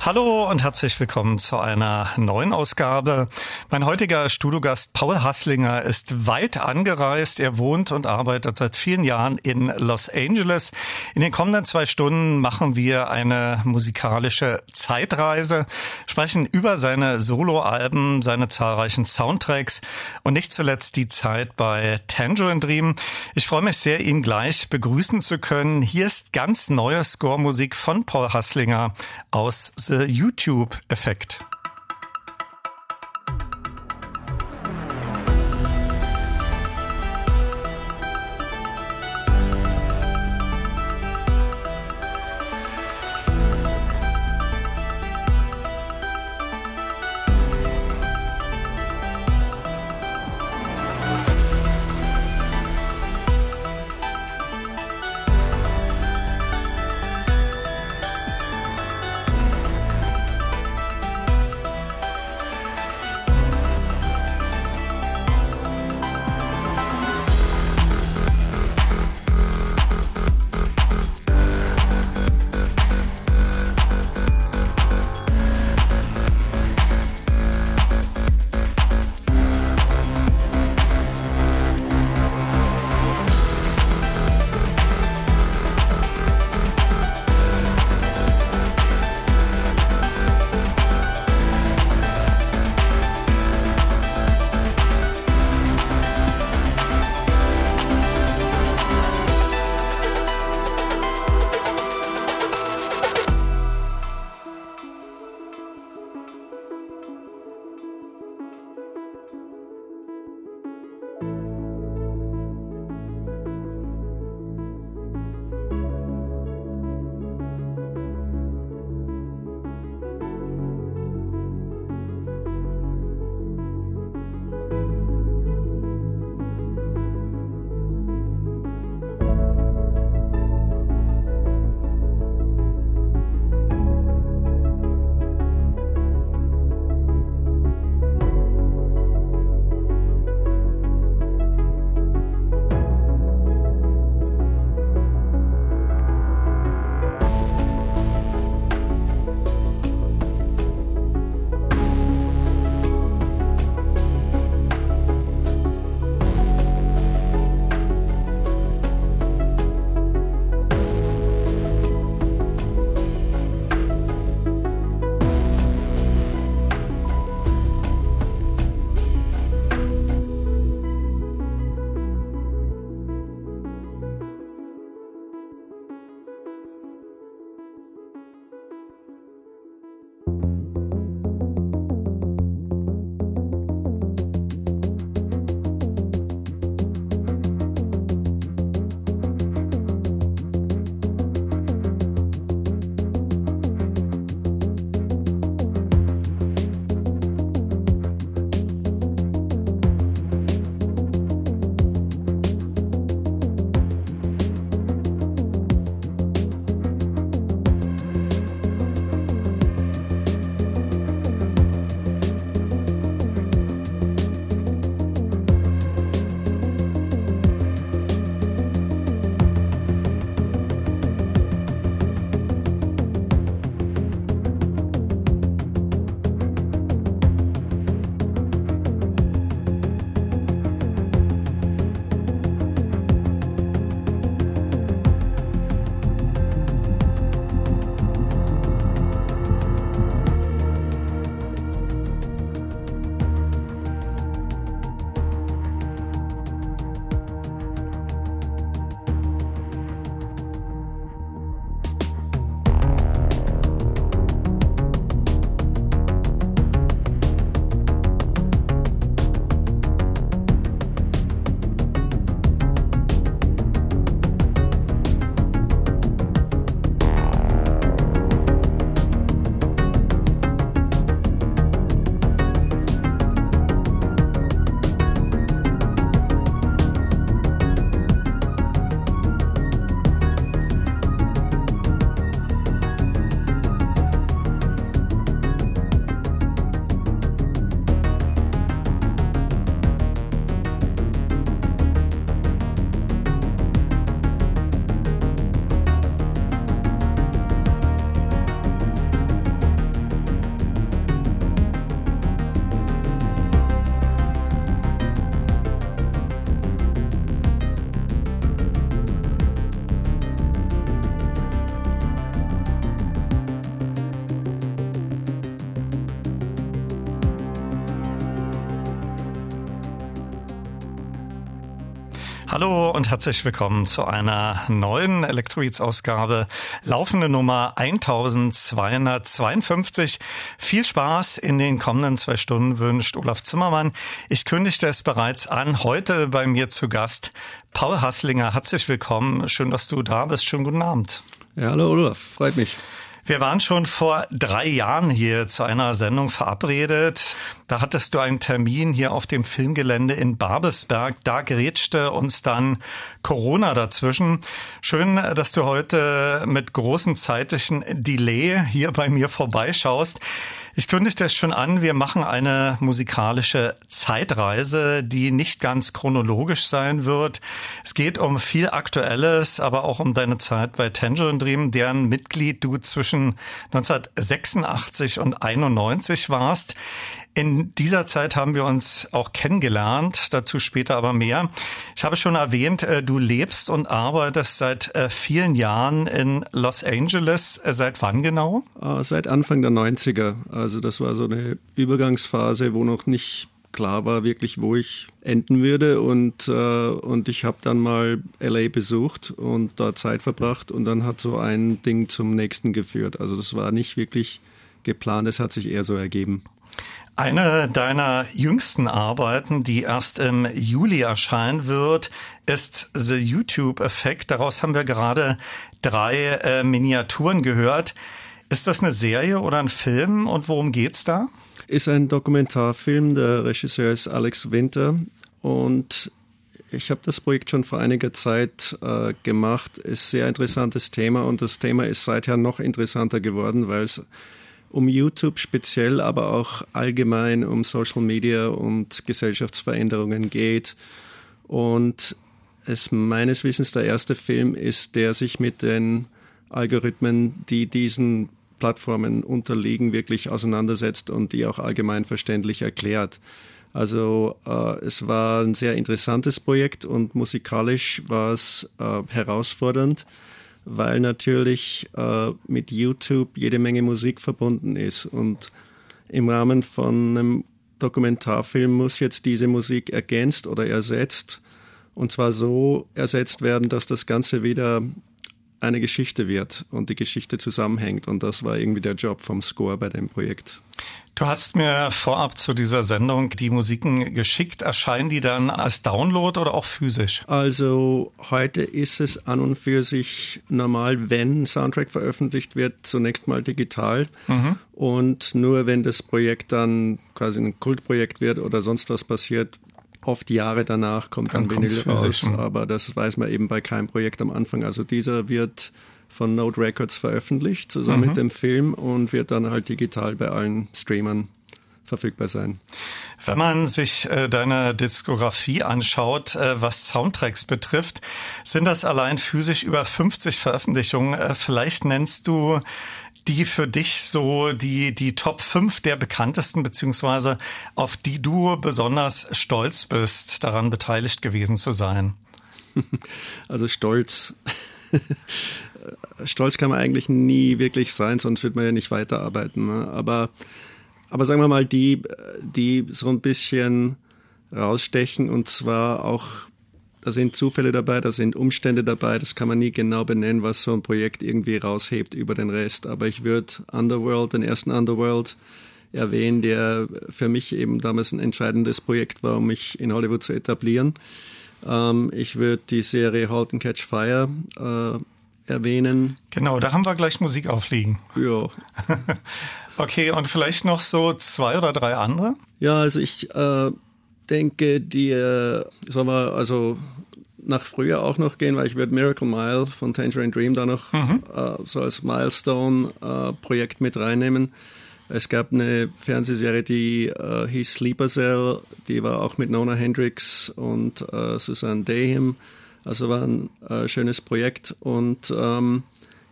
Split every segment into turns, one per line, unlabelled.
Hallo und herzlich willkommen zu einer neuen Ausgabe. Mein heutiger Studiogast Paul Hasslinger ist weit angereist. Er wohnt und arbeitet seit vielen Jahren in Los Angeles. In den kommenden zwei Stunden machen wir eine musikalische Zeitreise, sprechen über seine Soloalben, seine zahlreichen Soundtracks und nicht zuletzt die Zeit bei Tangerine Dream. Ich freue mich sehr, ihn gleich begrüßen zu können. Hier ist ganz neue Score-Musik von Paul Hasslinger aus YouTube-Effekt. Hallo und herzlich willkommen zu einer neuen Electroids-Ausgabe. Laufende Nummer 1252. Viel Spaß in den kommenden zwei Stunden wünscht Olaf Zimmermann. Ich kündigte es bereits an. Heute bei mir zu Gast Paul Hasslinger. Herzlich willkommen. Schön, dass du da bist. Schönen guten Abend.
Ja, hallo Olaf. Freut mich.
Wir waren schon vor drei Jahren hier zu einer Sendung verabredet. Da hattest du einen Termin hier auf dem Filmgelände in Babelsberg. Da gerätschte uns dann Corona dazwischen. Schön, dass du heute mit großem zeitlichen Delay hier bei mir vorbeischaust. Ich kündigte es schon an, wir machen eine musikalische Zeitreise, die nicht ganz chronologisch sein wird. Es geht um viel Aktuelles, aber auch um deine Zeit bei Tangerine Dream, deren Mitglied du zwischen 1986 und 91 warst. In dieser Zeit haben wir uns auch kennengelernt, dazu später aber mehr. Ich habe schon erwähnt, äh, du lebst und arbeitest seit äh, vielen Jahren in Los Angeles. Äh, seit wann genau?
Seit Anfang der 90er. Also das war so eine Übergangsphase, wo noch nicht klar war wirklich, wo ich enden würde. Und, äh, und ich habe dann mal LA besucht und da Zeit verbracht und dann hat so ein Ding zum nächsten geführt. Also das war nicht wirklich geplant, es hat sich eher so ergeben.
Eine deiner jüngsten Arbeiten, die erst im Juli erscheinen wird, ist The YouTube Effekt. Daraus haben wir gerade drei äh, Miniaturen gehört. Ist das eine Serie oder ein Film und worum geht's da?
Ist ein Dokumentarfilm. Der Regisseur ist Alex Winter und ich habe das Projekt schon vor einiger Zeit äh, gemacht. Ist sehr interessantes Thema und das Thema ist seither noch interessanter geworden, weil es um YouTube speziell, aber auch allgemein um Social Media und Gesellschaftsveränderungen geht. Und es meines Wissens der erste Film ist, der sich mit den Algorithmen, die diesen Plattformen unterliegen, wirklich auseinandersetzt und die auch allgemein verständlich erklärt. Also äh, es war ein sehr interessantes Projekt und musikalisch war es äh, herausfordernd weil natürlich äh, mit YouTube jede Menge Musik verbunden ist. Und im Rahmen von einem Dokumentarfilm muss jetzt diese Musik ergänzt oder ersetzt. Und zwar so ersetzt werden, dass das Ganze wieder eine Geschichte wird und die Geschichte zusammenhängt. Und das war irgendwie der Job vom Score bei dem Projekt.
Du hast mir vorab zu dieser Sendung die Musiken geschickt. Erscheinen die dann als Download oder auch physisch?
Also heute ist es an und für sich normal, wenn ein Soundtrack veröffentlicht wird, zunächst mal digital. Mhm. Und nur wenn das Projekt dann quasi ein Kultprojekt wird oder sonst was passiert, oft Jahre danach kommt dann, dann Vinyl raus. Aber das weiß man eben bei keinem Projekt am Anfang. Also dieser wird von Note Records veröffentlicht, zusammen mhm. mit dem Film und wird dann halt digital bei allen Streamern verfügbar sein.
Wenn man sich äh, deine Diskografie anschaut, äh, was Soundtracks betrifft, sind das allein physisch über 50 Veröffentlichungen. Äh, vielleicht nennst du die für dich so die, die Top 5 der bekanntesten, beziehungsweise auf die du besonders stolz bist, daran beteiligt gewesen zu sein?
Also stolz. stolz kann man eigentlich nie wirklich sein, sonst wird man ja nicht weiterarbeiten. Ne? Aber, aber sagen wir mal, die, die so ein bisschen rausstechen und zwar auch da sind Zufälle dabei, da sind Umstände dabei, das kann man nie genau benennen, was so ein Projekt irgendwie raushebt über den Rest. Aber ich würde Underworld, den ersten Underworld, erwähnen, der für mich eben damals ein entscheidendes Projekt war, um mich in Hollywood zu etablieren. Ähm, ich würde die Serie Halt and Catch Fire äh, erwähnen.
Genau, da haben wir gleich Musik aufliegen.
Ja.
okay, und vielleicht noch so zwei oder drei andere?
Ja, also ich äh, denke, die, äh, sagen wir, also nach früher auch noch gehen, weil ich würde Miracle Mile von Tangerine Dream da noch mhm. äh, so als Milestone-Projekt äh, mit reinnehmen. Es gab eine Fernsehserie, die äh, hieß Sleeper Cell, die war auch mit Nona Hendricks und äh, Susanne Dahim. Also war ein äh, schönes Projekt. Und ähm,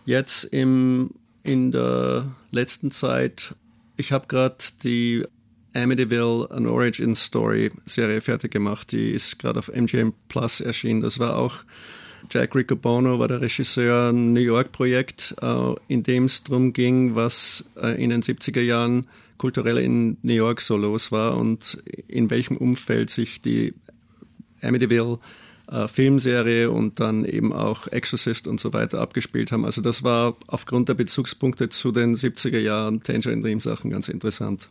jetzt im, in der letzten Zeit, ich habe gerade die Amityville An Origin Story Serie fertig gemacht. Die ist gerade auf MGM Plus erschienen. Das war auch Jack Riccobono war der Regisseur, ein New York Projekt, äh, in dem es darum ging, was äh, in den 70er Jahren kulturell in New York so los war und in welchem Umfeld sich die Amityville äh, Filmserie und dann eben auch Exorcist und so weiter abgespielt haben. Also das war aufgrund der Bezugspunkte zu den 70er Jahren Tangerine Dream Sachen ganz interessant.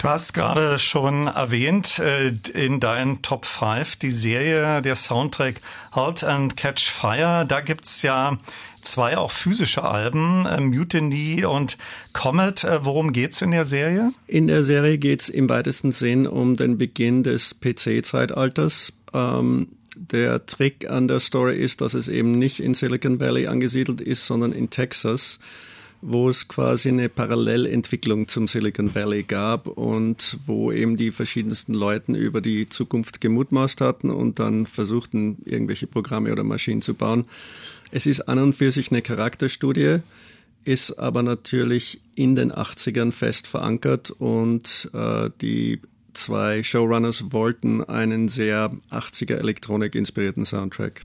Du hast gerade schon erwähnt äh, in deinen Top 5 die Serie, der Soundtrack Halt and Catch Fire. Da gibt's ja zwei auch physische Alben, äh, Mutiny und Comet. Äh, worum geht's in der Serie?
In der Serie geht's im weitesten Sinn um den Beginn des PC-Zeitalters. Ähm, der Trick an der Story ist, dass es eben nicht in Silicon Valley angesiedelt ist, sondern in Texas, wo es quasi eine Parallelentwicklung zum Silicon Valley gab und wo eben die verschiedensten Leute über die Zukunft gemutmaßt hatten und dann versuchten, irgendwelche Programme oder Maschinen zu bauen. Es ist an und für sich eine Charakterstudie, ist aber natürlich in den 80ern fest verankert und äh, die zwei Showrunners wollten einen sehr 80er Elektronik inspirierten Soundtrack.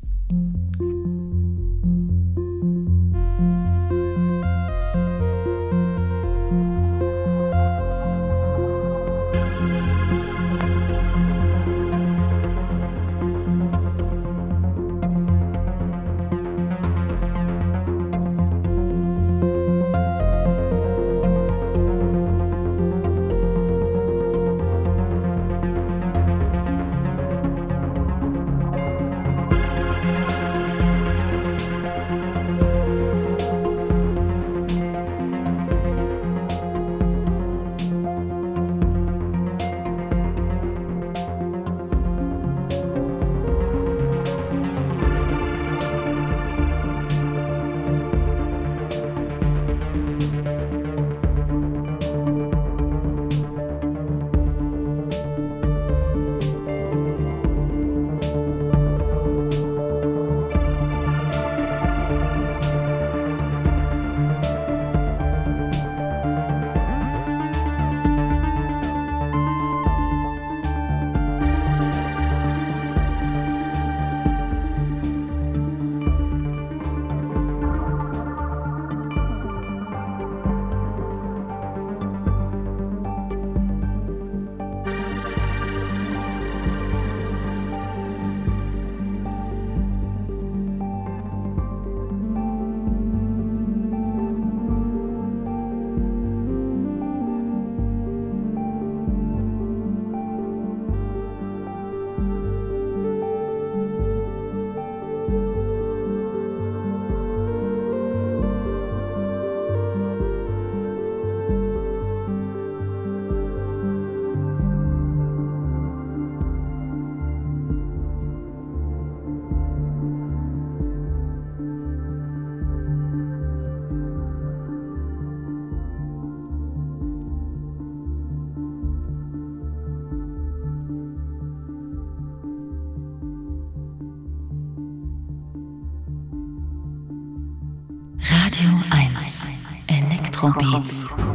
Elektrobeats.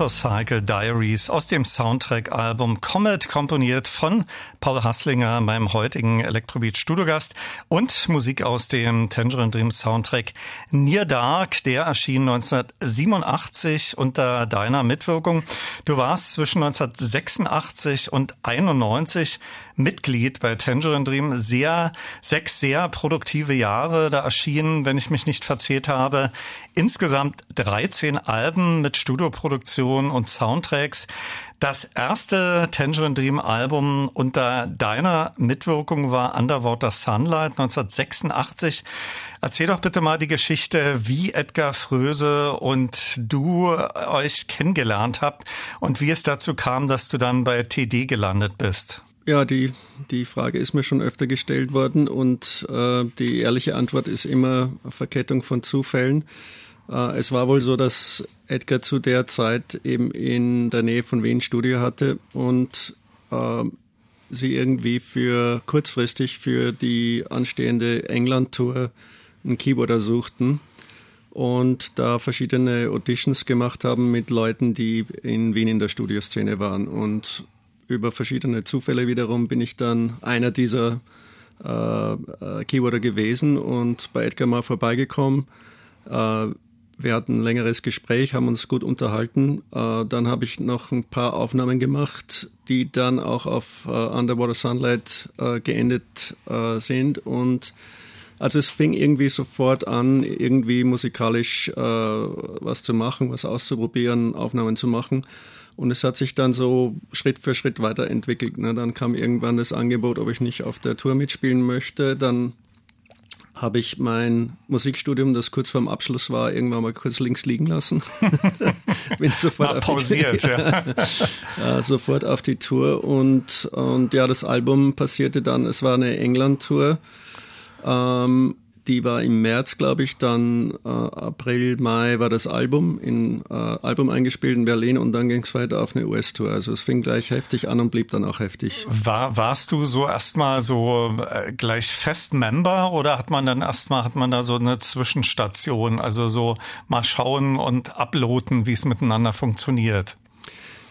Motorcycle Diaries aus dem Soundtrack-Album Comet, komponiert von Paul Hasslinger, meinem heutigen Electrobeat Studiogast und Musik aus dem Tangerine Dream Soundtrack Near Dark, der erschien 1987 unter deiner Mitwirkung. Du warst zwischen 1986 und 91 Mitglied bei Tangerine Dream. Sehr, sechs sehr produktive Jahre. Da erschienen, wenn ich mich nicht verzählt habe, insgesamt 13 Alben mit Studioproduktion und Soundtracks. Das erste Tangerine Dream Album unter deiner Mitwirkung war Underwater Sunlight 1986. Erzähl doch bitte mal die Geschichte, wie Edgar Fröse und du euch kennengelernt habt und wie es dazu kam, dass du dann bei TD gelandet bist.
Ja, die, die Frage ist mir schon öfter gestellt worden und äh, die ehrliche Antwort ist immer Verkettung von Zufällen. Äh, es war wohl so, dass Edgar zu der Zeit eben in der Nähe von Wien Studio hatte und äh, sie irgendwie für kurzfristig für die anstehende England-Tour einen Keyboarder suchten und da verschiedene Auditions gemacht haben mit Leuten, die in Wien in der Studioszene waren. Und über verschiedene Zufälle wiederum bin ich dann einer dieser äh, äh, Keyboarder gewesen und bei Edgar mal vorbeigekommen. Äh, wir hatten ein längeres Gespräch, haben uns gut unterhalten. Äh, dann habe ich noch ein paar Aufnahmen gemacht, die dann auch auf äh, Underwater Sunlight äh, geendet sind. Und also es fing irgendwie sofort an, irgendwie musikalisch was zu machen, was auszuprobieren, Aufnahmen zu machen. Und es hat sich dann so Schritt für Schritt weiterentwickelt. Ne? Dann kam irgendwann das Angebot, ob ich nicht auf der Tour mitspielen möchte. Dann habe ich mein Musikstudium, das kurz vorm Abschluss war, irgendwann mal kurz links liegen lassen.
Bin sofort auf pausiert, die, ja.
ja. sofort auf die Tour und und ja, das Album passierte dann. Es war eine England-Tour. Ähm, die war im März, glaube ich, dann äh, April, Mai war das Album, in äh, Album eingespielt in Berlin und dann ging es weiter auf eine US-Tour. Also es fing gleich heftig an und blieb dann auch heftig.
War, warst du so erstmal so äh, gleich fest Member oder hat man dann erstmal, hat man da so eine Zwischenstation, also so mal schauen und uploaden, wie es miteinander funktioniert?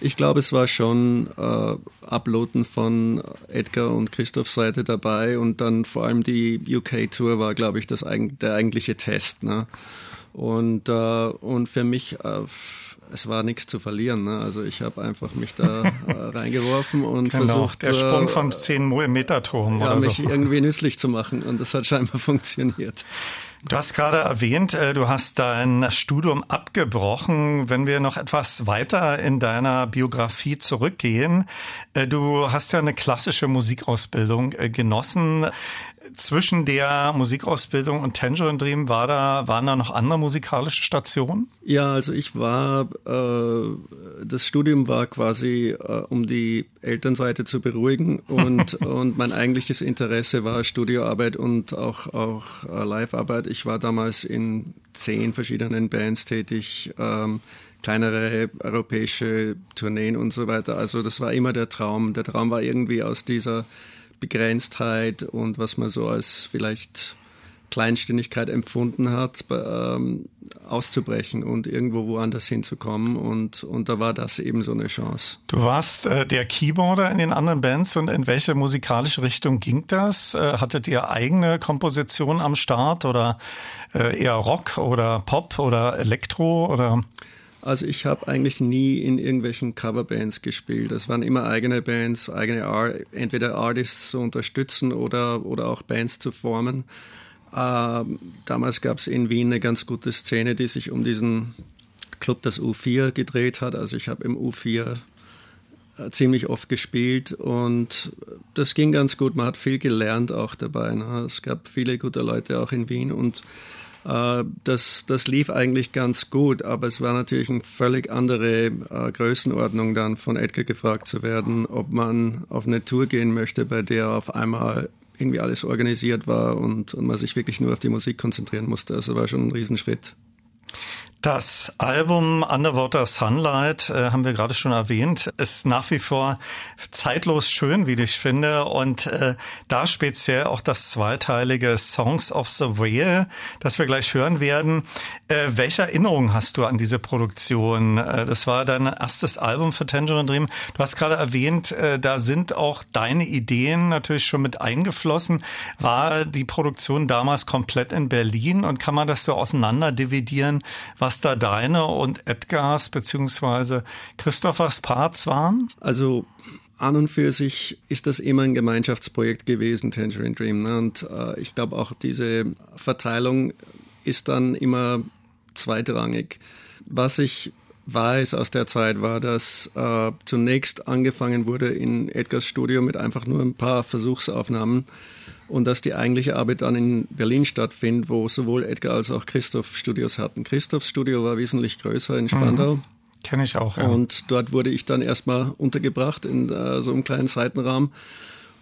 Ich glaube, es war schon äh, Uploaden von Edgar und Christophs Seite dabei und dann vor allem die UK-Tour war, glaube ich, das, der eigentliche Test. Ne? Und, äh, und für mich, äh, es war nichts zu verlieren. Ne? Also ich habe einfach mich da äh, reingeworfen und genau, versucht.
Der Sprung äh, vom 10-Meter-Turm.
Ja, mich so. irgendwie nützlich zu machen und das hat scheinbar funktioniert.
Du hast gerade erwähnt, äh, du hast dein Studium abgebrochen. Wenn wir noch etwas weiter in deiner Biografie zurückgehen, äh, du hast ja eine klassische Musikausbildung äh, genossen zwischen der Musikausbildung und Tangerine Dream war da, waren da noch andere musikalische Stationen?
Ja, also ich war, äh, das Studium war quasi, äh, um die Elternseite zu beruhigen und, und mein eigentliches Interesse war Studioarbeit und auch, auch äh, Livearbeit. Ich war damals in zehn verschiedenen Bands tätig. Ähm, kleinere europäische Tourneen und so weiter. Also das war immer der Traum. Der Traum war irgendwie aus dieser Begrenztheit und was man so als vielleicht Kleinständigkeit empfunden hat, ähm, auszubrechen und irgendwo woanders hinzukommen. Und, und da war das eben so eine Chance.
Du warst äh, der Keyboarder in den anderen Bands und in welche musikalische Richtung ging das? Äh, hattet ihr eigene Komposition am Start oder äh, eher Rock oder Pop oder Elektro oder?
Also ich habe eigentlich nie in irgendwelchen Coverbands gespielt. Es waren immer eigene Bands, eigene Ar entweder Artists zu unterstützen oder, oder auch Bands zu formen. Ähm, damals gab es in Wien eine ganz gute Szene, die sich um diesen Club, das U4, gedreht hat. Also ich habe im U4 äh, ziemlich oft gespielt und das ging ganz gut. Man hat viel gelernt auch dabei. Ne? Es gab viele gute Leute auch in Wien und das, das lief eigentlich ganz gut, aber es war natürlich eine völlig andere äh, Größenordnung dann von Edgar gefragt zu werden, ob man auf eine Tour gehen möchte, bei der auf einmal irgendwie alles organisiert war und, und man sich wirklich nur auf die Musik konzentrieren musste. Also war schon ein Riesenschritt.
Das Album Underwater Sunlight äh, haben wir gerade schon erwähnt, ist nach wie vor zeitlos schön, wie ich finde. Und äh, da speziell auch das zweiteilige Songs of the Whale, das wir gleich hören werden. Äh, welche Erinnerungen hast du an diese Produktion? Äh, das war dein erstes Album für Tangerine Dream. Du hast gerade erwähnt, äh, da sind auch deine Ideen natürlich schon mit eingeflossen. War die Produktion damals komplett in Berlin und kann man das so auseinander dividieren? was da deine und Edgars beziehungsweise Christophers Parts waren?
Also an und für sich ist das immer ein Gemeinschaftsprojekt gewesen, Tangerine Dream. Ne? Und äh, ich glaube auch diese Verteilung ist dann immer zweitrangig. Was ich weiß aus der Zeit war, dass äh, zunächst angefangen wurde in Edgars Studio mit einfach nur ein paar Versuchsaufnahmen und dass die eigentliche Arbeit dann in Berlin stattfindet, wo sowohl Edgar als auch Christoph Studios hatten. Christophs Studio war wesentlich größer in Spandau. Mhm.
Kenne ich auch, ja.
Und dort wurde ich dann erstmal untergebracht in äh, so einem kleinen Seitenraum.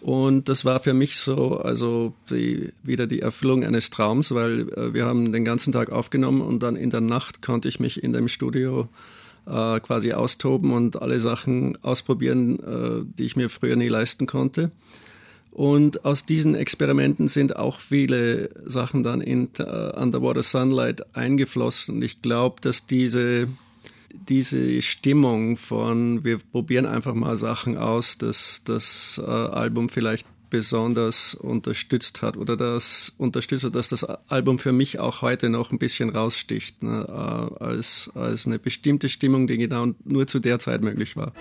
Und das war für mich so, also die, wieder die Erfüllung eines Traums, weil äh, wir haben den ganzen Tag aufgenommen und dann in der Nacht konnte ich mich in dem Studio äh, quasi austoben und alle Sachen ausprobieren, äh, die ich mir früher nie leisten konnte. Und aus diesen Experimenten sind auch viele Sachen dann in uh, Underwater Sunlight eingeflossen. Ich glaube, dass diese, diese Stimmung von, wir probieren einfach mal Sachen aus, dass das uh, Album vielleicht besonders unterstützt hat oder das unterstützt dass das Album für mich auch heute noch ein bisschen raussticht, ne, uh, als, als eine bestimmte Stimmung, die genau nur zu der Zeit möglich war.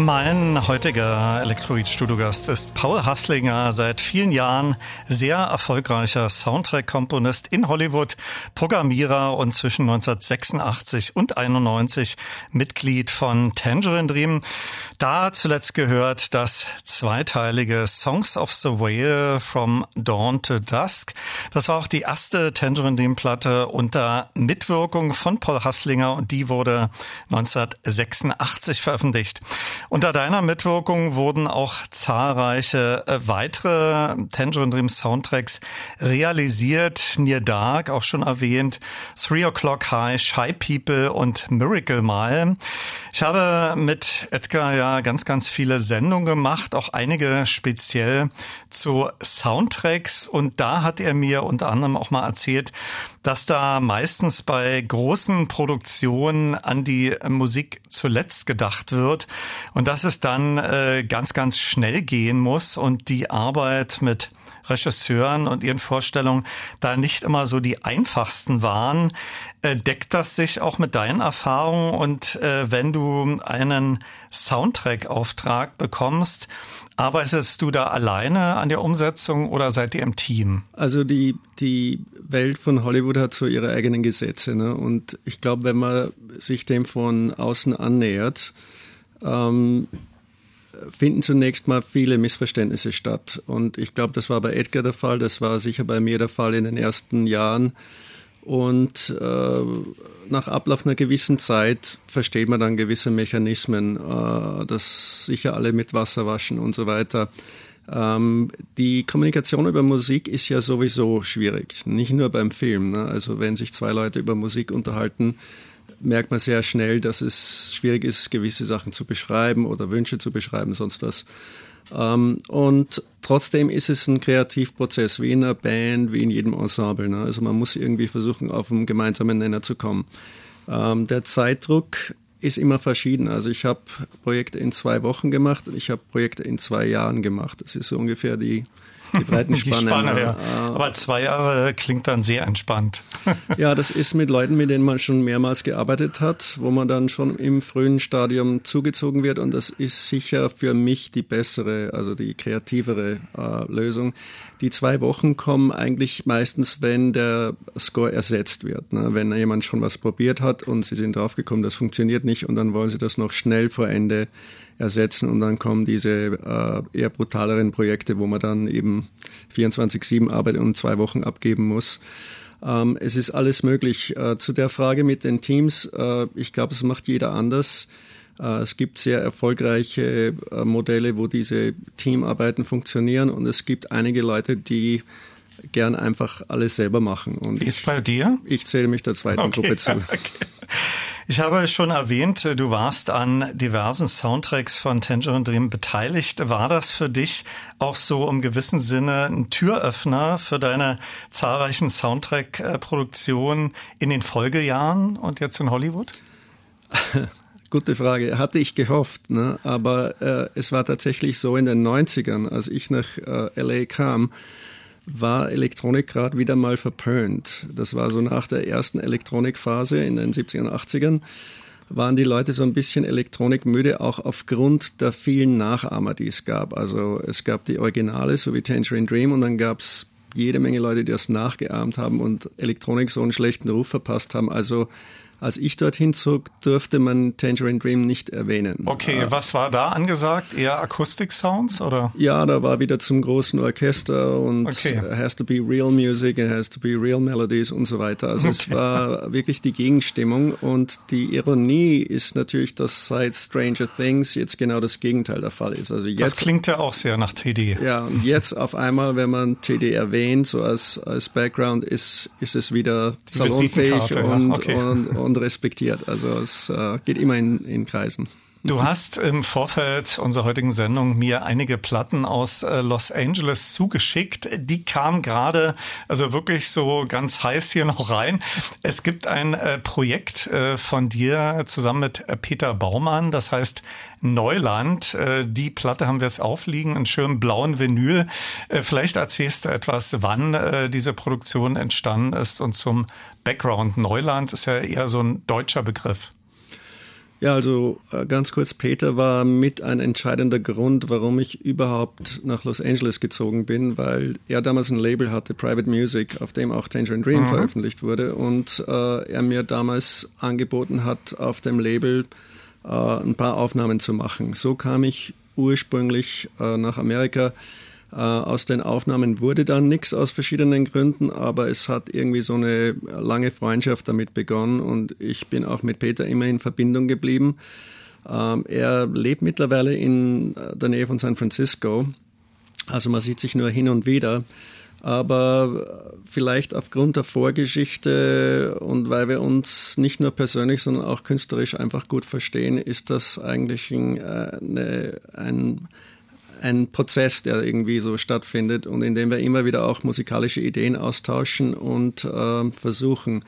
Mein heutiger Elektroid-Studiogast ist Paul Hasslinger, seit vielen Jahren sehr erfolgreicher Soundtrack-Komponist in Hollywood, Programmierer und zwischen 1986 und 91 Mitglied von Tangerine Dream. Da zuletzt gehört das zweiteilige Songs of the Whale from Dawn to Dusk. Das war auch die erste Tangerine Dream Platte unter Mitwirkung von Paul Hasslinger und die wurde 1986 veröffentlicht. Unter deiner Mitwirkung wurden auch zahlreiche äh, weitere Tangerine Dream Soundtracks realisiert. Near Dark, auch schon erwähnt, Three O'Clock High, Shy People und Miracle Mile. Ich habe mit Edgar ja ganz, ganz viele Sendungen gemacht, auch einige speziell zu Soundtracks. Und da hat er mir unter anderem auch mal erzählt, dass da meistens bei großen Produktionen an die Musik zuletzt gedacht wird und dass es dann äh, ganz, ganz schnell gehen muss und die Arbeit mit Regisseuren und ihren Vorstellungen da nicht immer so die einfachsten waren. Äh, deckt das sich auch mit deinen Erfahrungen? Und äh, wenn du einen Soundtrack-Auftrag bekommst, arbeitest du da alleine an der Umsetzung oder seid ihr im Team?
Also die, die Welt von Hollywood hat so ihre eigenen Gesetze. Ne? Und ich glaube, wenn man sich dem von außen annähert, ähm, finden zunächst mal viele Missverständnisse statt. Und ich glaube, das war bei Edgar der Fall, das war sicher bei mir der Fall in den ersten Jahren. Und äh, nach Ablauf einer gewissen Zeit versteht man dann gewisse Mechanismen, äh, dass sicher alle mit Wasser waschen und so weiter. Ähm, die Kommunikation über Musik ist ja sowieso schwierig, nicht nur beim Film. Ne? Also wenn sich zwei Leute über Musik unterhalten, merkt man sehr schnell, dass es schwierig ist, gewisse Sachen zu beschreiben oder Wünsche zu beschreiben, sonst was. Ähm, und trotzdem ist es ein Kreativprozess, wie in einer Band, wie in jedem Ensemble. Ne? Also man muss irgendwie versuchen, auf einen gemeinsamen Nenner zu kommen. Ähm, der Zeitdruck ist immer verschieden. Also ich habe Projekte in zwei Wochen gemacht und ich habe Projekte in zwei Jahren gemacht. Das ist so ungefähr die die Breitenspanne.
Die Spanne, ja. Aber zwei Jahre klingt dann sehr entspannt.
ja, das ist mit Leuten, mit denen man schon mehrmals gearbeitet hat, wo man dann schon im frühen Stadium zugezogen wird und das ist sicher für mich die bessere, also die kreativere äh, Lösung. Die zwei Wochen kommen eigentlich meistens, wenn der Score ersetzt wird. Ne? Wenn jemand schon was probiert hat und sie sind draufgekommen, das funktioniert nicht und dann wollen sie das noch schnell vor Ende ersetzen und dann kommen diese äh, eher brutaleren Projekte, wo man dann eben 24-7 arbeitet und zwei Wochen abgeben muss. Ähm, es ist alles möglich. Äh, zu der Frage mit den Teams, äh, ich glaube, es macht jeder anders. Äh, es gibt sehr erfolgreiche äh, Modelle, wo diese Teamarbeiten funktionieren und es gibt einige Leute, die gern einfach alles selber machen. Und
ist bei dir?
Ich zähle mich der zweiten okay, Gruppe zu. Okay.
Ich habe schon erwähnt, du warst an diversen Soundtracks von Tangerine Dream beteiligt. War das für dich auch so im gewissen Sinne ein Türöffner für deine zahlreichen Soundtrack-Produktionen in den Folgejahren und jetzt in Hollywood?
Gute Frage. Hatte ich gehofft, ne? aber äh, es war tatsächlich so in den 90ern, als ich nach äh, LA kam, war Elektronik gerade wieder mal verpönt. Das war so nach der ersten Elektronikphase in den 70er und 80ern waren die Leute so ein bisschen elektronikmüde, auch aufgrund der vielen Nachahmer, die es gab. Also es gab die Originale, so wie Tangerine Dream, und dann gab es jede Menge Leute, die das nachgeahmt haben und Elektronik so einen schlechten Ruf verpasst haben. Also als ich dorthin zog, durfte man Tangerine Dream nicht erwähnen.
Okay, äh, was war da angesagt? Eher Akustik-Sounds oder?
Ja, da war wieder zum großen Orchester und okay. has to be real music, it has to be real melodies und so weiter. Also okay. es war wirklich die Gegenstimmung und die Ironie ist natürlich, dass seit Stranger Things jetzt genau das Gegenteil der Fall ist. Also jetzt, das
klingt ja auch sehr nach TD.
Ja, und jetzt auf einmal, wenn man TD erwähnt, so als, als Background, ist, ist es wieder die salonfähig und, ja. okay. und, und und respektiert. Also es äh, geht immer in, in Kreisen.
Du hast im Vorfeld unserer heutigen Sendung mir einige Platten aus äh, Los Angeles zugeschickt. Die kamen gerade, also wirklich so ganz heiß hier noch rein. Es gibt ein äh, Projekt äh, von dir zusammen mit Peter Baumann, das heißt Neuland. Die Platte haben wir jetzt aufliegen, einen schönen blauen Vinyl. Vielleicht erzählst du etwas, wann diese Produktion entstanden ist und zum Background. Neuland ist ja eher so ein deutscher Begriff.
Ja, also äh, ganz kurz, Peter war mit ein entscheidender Grund, warum ich überhaupt nach Los Angeles gezogen bin, weil er damals ein Label hatte, Private Music, auf dem auch Tangerine Dream mhm. veröffentlicht wurde und äh, er mir damals angeboten hat, auf dem Label äh, ein paar Aufnahmen zu machen. So kam ich ursprünglich äh, nach Amerika äh, aus den Aufnahmen wurde dann nichts aus verschiedenen Gründen, aber es hat irgendwie so eine lange Freundschaft damit begonnen und ich bin auch mit Peter immer in Verbindung geblieben. Ähm, er lebt mittlerweile in äh, der Nähe von San Francisco, also man sieht sich nur hin und wieder. Aber vielleicht aufgrund der Vorgeschichte und weil wir uns nicht nur persönlich, sondern auch künstlerisch einfach gut verstehen, ist das eigentlich ein, äh, eine, ein ein Prozess, der irgendwie so stattfindet und in dem wir immer wieder auch musikalische Ideen austauschen und äh, versuchen,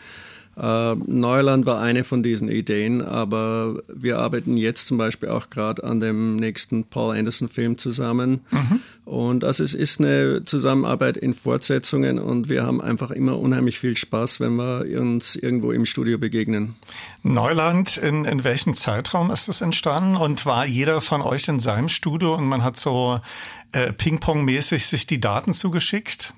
Neuland war eine von diesen Ideen, aber wir arbeiten jetzt zum Beispiel auch gerade an dem nächsten Paul Anderson-Film zusammen. Mhm. Und also es ist eine Zusammenarbeit in Fortsetzungen und wir haben einfach immer unheimlich viel Spaß, wenn wir uns irgendwo im Studio begegnen.
Neuland, in, in welchem Zeitraum ist das entstanden? Und war jeder von euch in seinem Studio und man hat so äh, Ping-Pong-mäßig sich die Daten zugeschickt?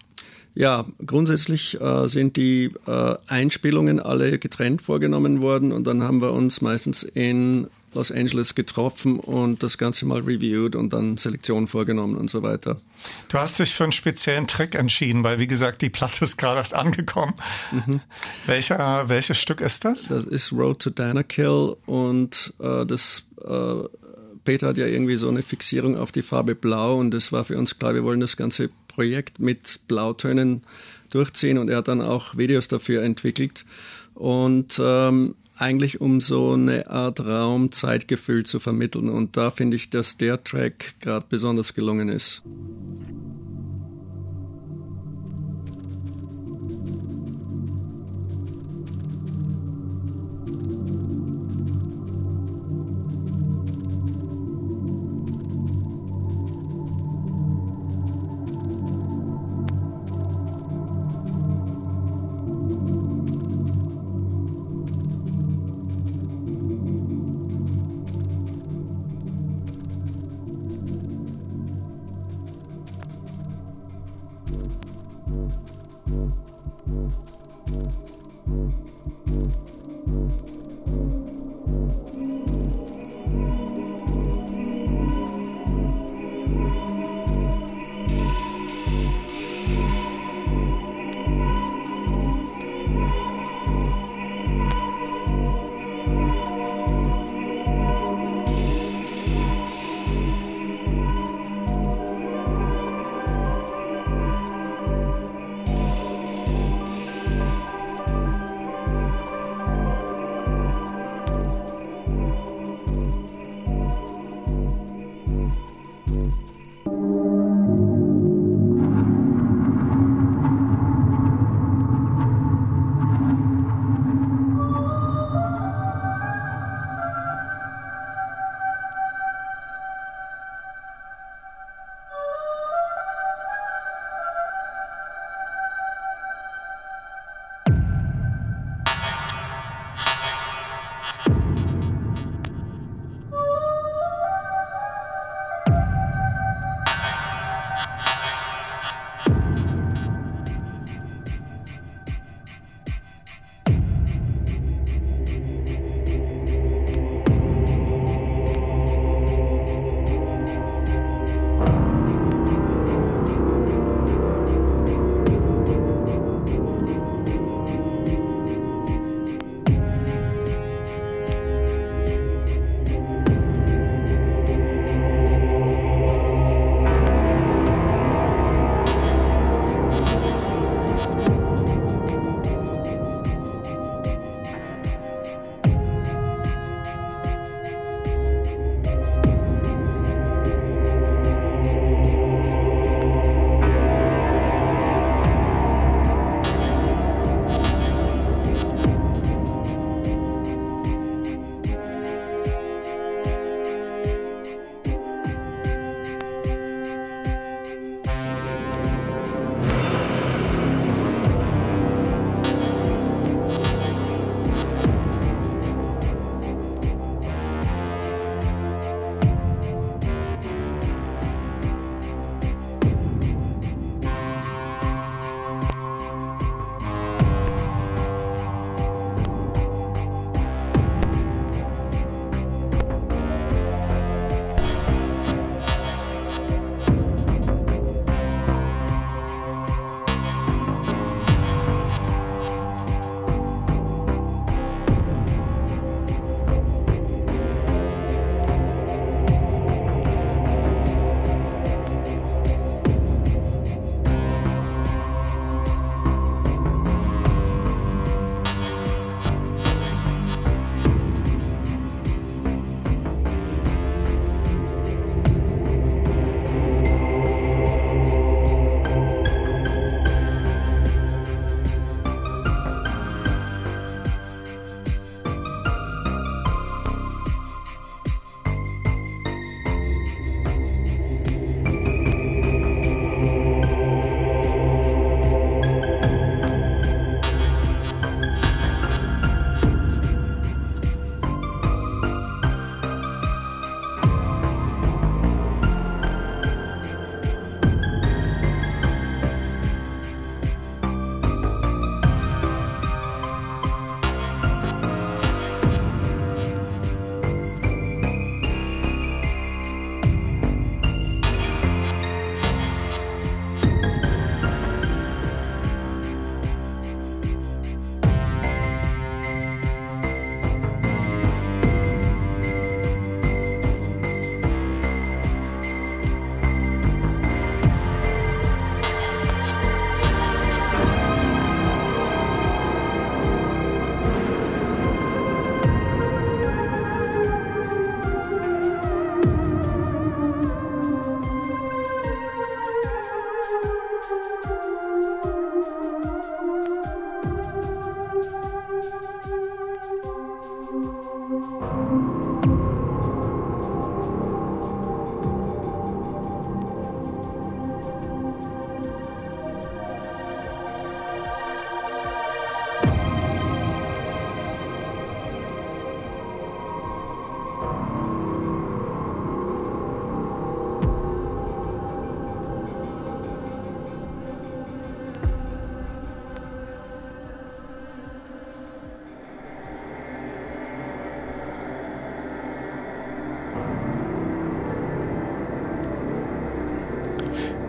Ja, grundsätzlich äh, sind die äh, Einspielungen alle getrennt vorgenommen worden und dann haben wir uns meistens in Los Angeles getroffen und das Ganze mal reviewed und dann Selektion vorgenommen und so weiter.
Du hast dich für einen speziellen Trick entschieden, weil wie gesagt, die Platte ist gerade erst angekommen. Mhm. Welcher, welches Stück ist das?
Das ist Road to Danakill und äh, das äh, Peter hat ja irgendwie so eine Fixierung auf die Farbe Blau und das war für uns klar, wir wollen das ganze Projekt mit Blautönen durchziehen und er hat dann auch Videos dafür entwickelt. Und ähm, eigentlich um so eine Art Raum-Zeitgefühl zu vermitteln. Und da finde ich, dass der Track gerade besonders gelungen ist.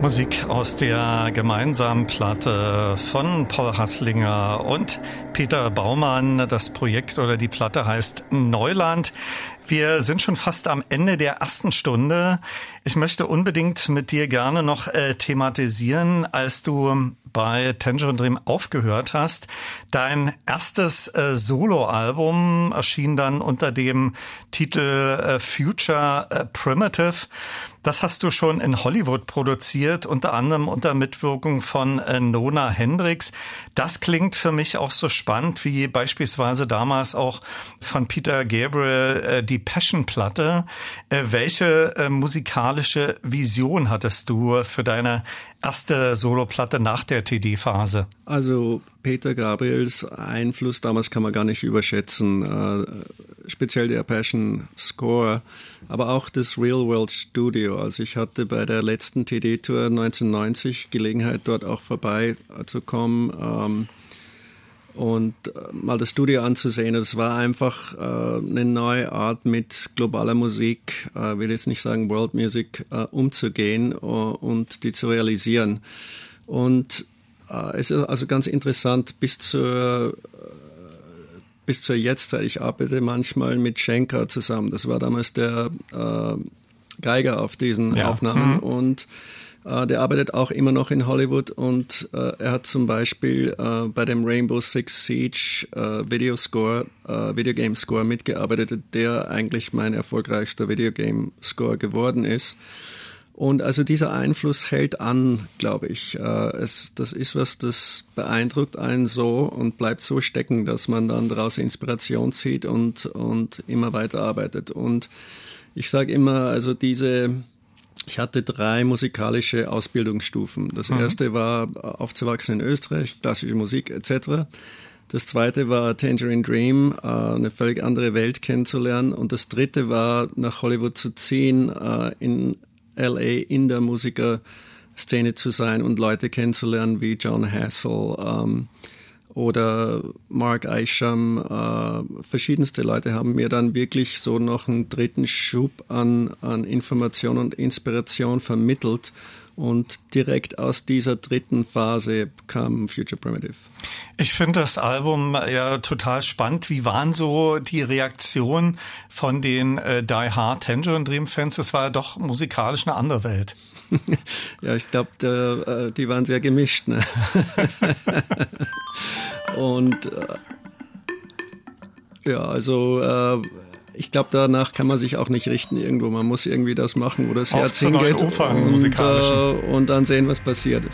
Musik aus der gemeinsamen Platte von Paul Hasslinger und Peter Baumann. Das Projekt oder die Platte heißt Neuland. Wir sind schon fast am Ende der ersten Stunde. Ich möchte unbedingt mit dir gerne noch äh, thematisieren, als du bei Tangerine Dream aufgehört hast. Dein erstes äh, Soloalbum erschien dann unter dem Titel äh, Future äh, Primitive. Das hast du schon in Hollywood produziert, unter anderem unter Mitwirkung von äh, Nona Hendricks. Das klingt für mich auch so spannend wie beispielsweise damals auch von Peter Gabriel äh, die Passion-Platte. Äh, welche musikalische Vision hattest du für deine erste Soloplatte nach der TD-Phase?
Also Peter Gabriels Einfluss damals kann man gar nicht überschätzen. Speziell der Passion Score, aber auch das Real World Studio. Also ich hatte bei der letzten TD-Tour 1990 Gelegenheit, dort auch vorbeizukommen. Ähm, und äh, mal das Studio anzusehen. Das war einfach äh, eine neue Art, mit globaler Musik, äh, will jetzt nicht sagen World Music, äh, umzugehen uh, und die zu realisieren. Und äh, es ist also ganz interessant, bis zur äh, bis zur Jetztzeit. Ich arbeite manchmal mit Schenker zusammen. Das war damals der Geiger auf diesen ja. Aufnahmen mhm. und äh, der arbeitet auch immer noch in Hollywood und äh, er hat zum Beispiel äh, bei dem Rainbow Six Siege äh, Videoscore, äh, Videogame Score mitgearbeitet, der eigentlich mein erfolgreichster Videogame Score geworden ist. Und also dieser Einfluss hält an, glaube ich. Äh, es, das ist was, das beeindruckt einen so und bleibt so stecken, dass man dann daraus Inspiration zieht und, und immer weiterarbeitet. Und ich sage immer, also diese ich hatte drei musikalische Ausbildungsstufen. Das mhm. erste war aufzuwachsen in Österreich, klassische Musik etc. Das zweite war Tangerine Dream, äh, eine völlig andere Welt kennenzulernen. Und das dritte war nach Hollywood zu ziehen, äh, in LA in der Musikerszene zu sein und Leute kennenzulernen wie John Hassel, ähm, oder Mark Isham, äh, verschiedenste Leute haben mir dann wirklich so noch einen dritten Schub an, an Information und Inspiration vermittelt. Und direkt aus dieser dritten Phase kam Future Primitive.
Ich finde das Album ja total spannend. Wie waren so die Reaktionen von den äh, Die Hard Tangerine Dream Fans? Es war ja doch musikalisch eine andere Welt.
ja, ich glaube, äh, die waren sehr gemischt. Ne? Und äh, ja, also äh, ich glaube, danach kann man sich auch nicht richten irgendwo. Man muss irgendwie das machen, wo das Herz hingeht. und, äh, und dann sehen, was passiert.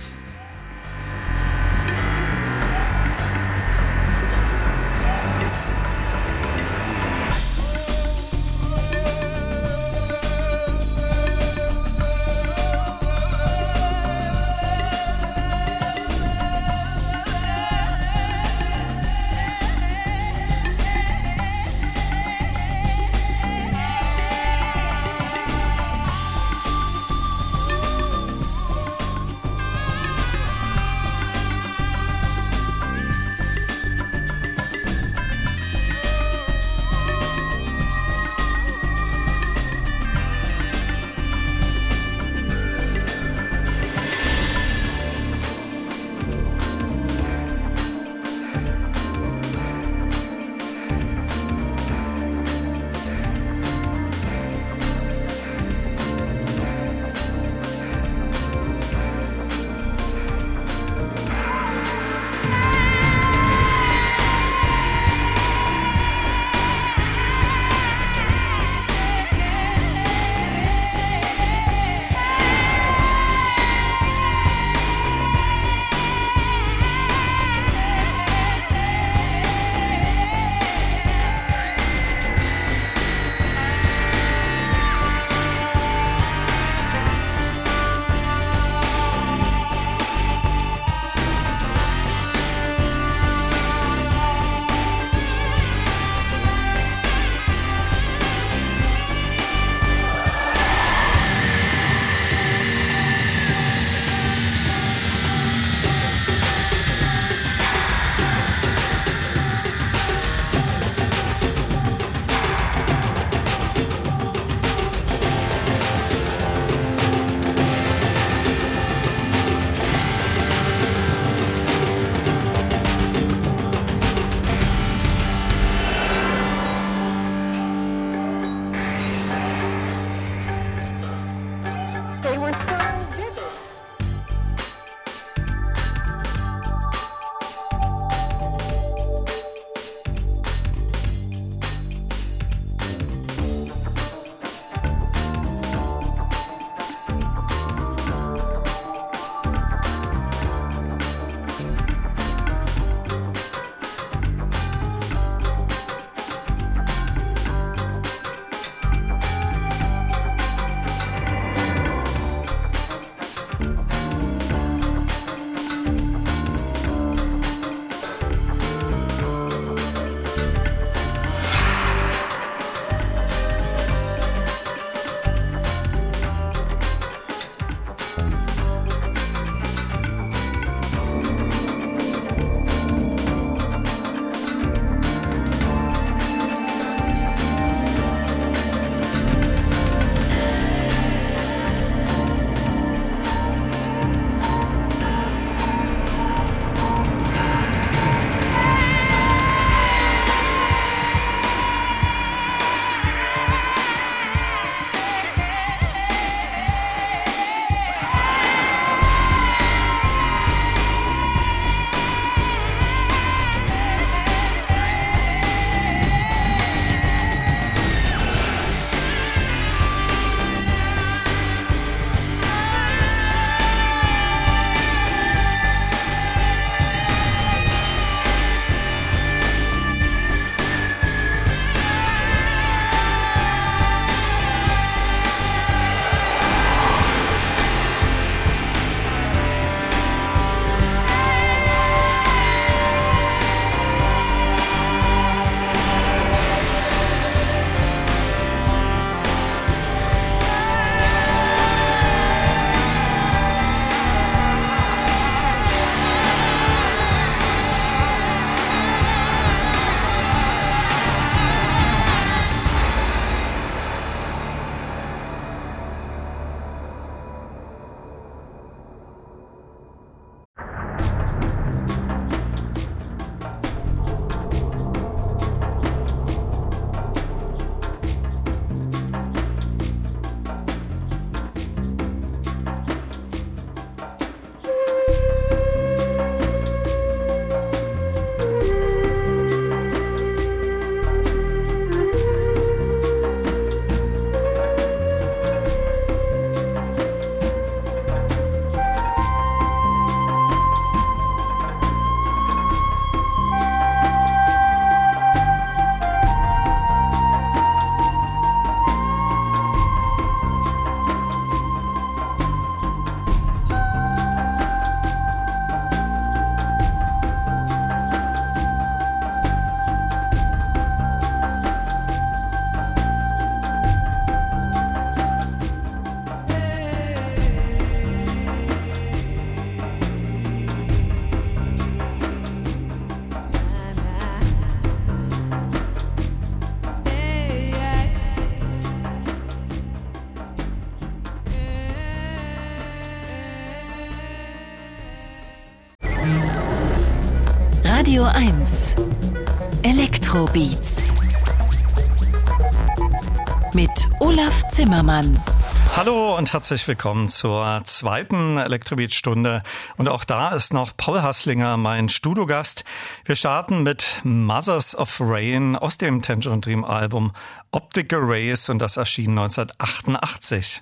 Radio 1 Elektrobeats mit Olaf Zimmermann.
Hallo und herzlich willkommen zur zweiten Elektrobeat-Stunde. Und auch da ist noch Paul Hasslinger mein Studiogast. Wir starten mit Mothers of Rain aus dem Tangerine Dream Album Optical Rays und das erschien 1988.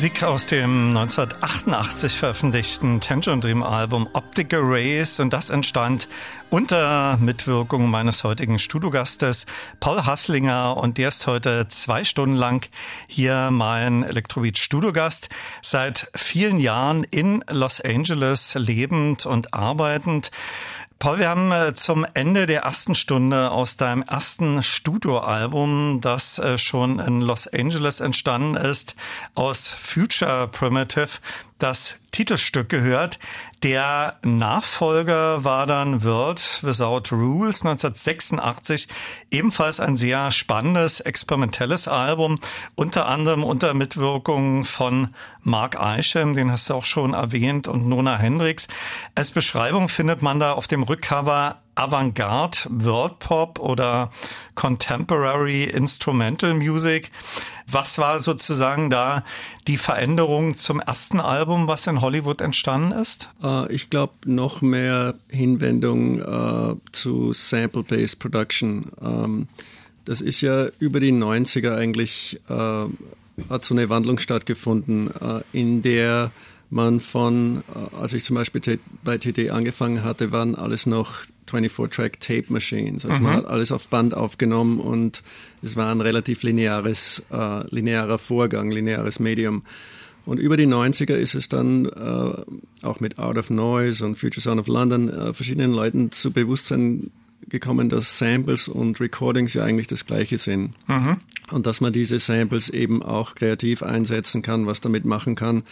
Musik aus dem 1988 veröffentlichten Tangerine Dream Album Optic Arrays und das entstand unter Mitwirkung meines heutigen Studiogastes Paul Hasslinger und der ist heute zwei Stunden lang hier mein Elektrobeat Studiogast. Seit vielen Jahren in Los Angeles lebend und arbeitend. Paul, wir haben äh, zum Ende der ersten Stunde aus deinem ersten Studioalbum, das äh, schon in Los Angeles entstanden ist, aus Future Primitive, das Titelstück gehört. Der Nachfolger war dann World Without Rules 1986, ebenfalls ein sehr spannendes, experimentelles Album, unter anderem unter Mitwirkung von Mark Eichem, den hast du auch schon erwähnt, und Nona Hendricks. Als Beschreibung findet man da auf dem Rückcover Avantgarde, World Pop oder Contemporary Instrumental Music. Was war sozusagen da die Veränderung zum ersten Album, was in Hollywood entstanden ist?
Uh, ich glaube, noch mehr Hinwendung uh, zu Sample-Based Production. Ähm, das ist ja über die 90er eigentlich, uh, hat so eine Wandlung stattgefunden, in der man von, als ich zum Beispiel bei TD angefangen hatte, waren alles noch 24-Track Tape Machines. Also mhm. man hat alles auf Band aufgenommen und es war ein relativ lineares, äh, linearer Vorgang, lineares Medium. Und über die 90er ist es dann äh, auch mit Out of Noise und Future Sound of London äh, verschiedenen Leuten zu Bewusstsein gekommen, dass Samples und Recordings ja eigentlich das gleiche sind. Mhm. Und dass man diese Samples eben auch kreativ einsetzen kann, was damit machen kann.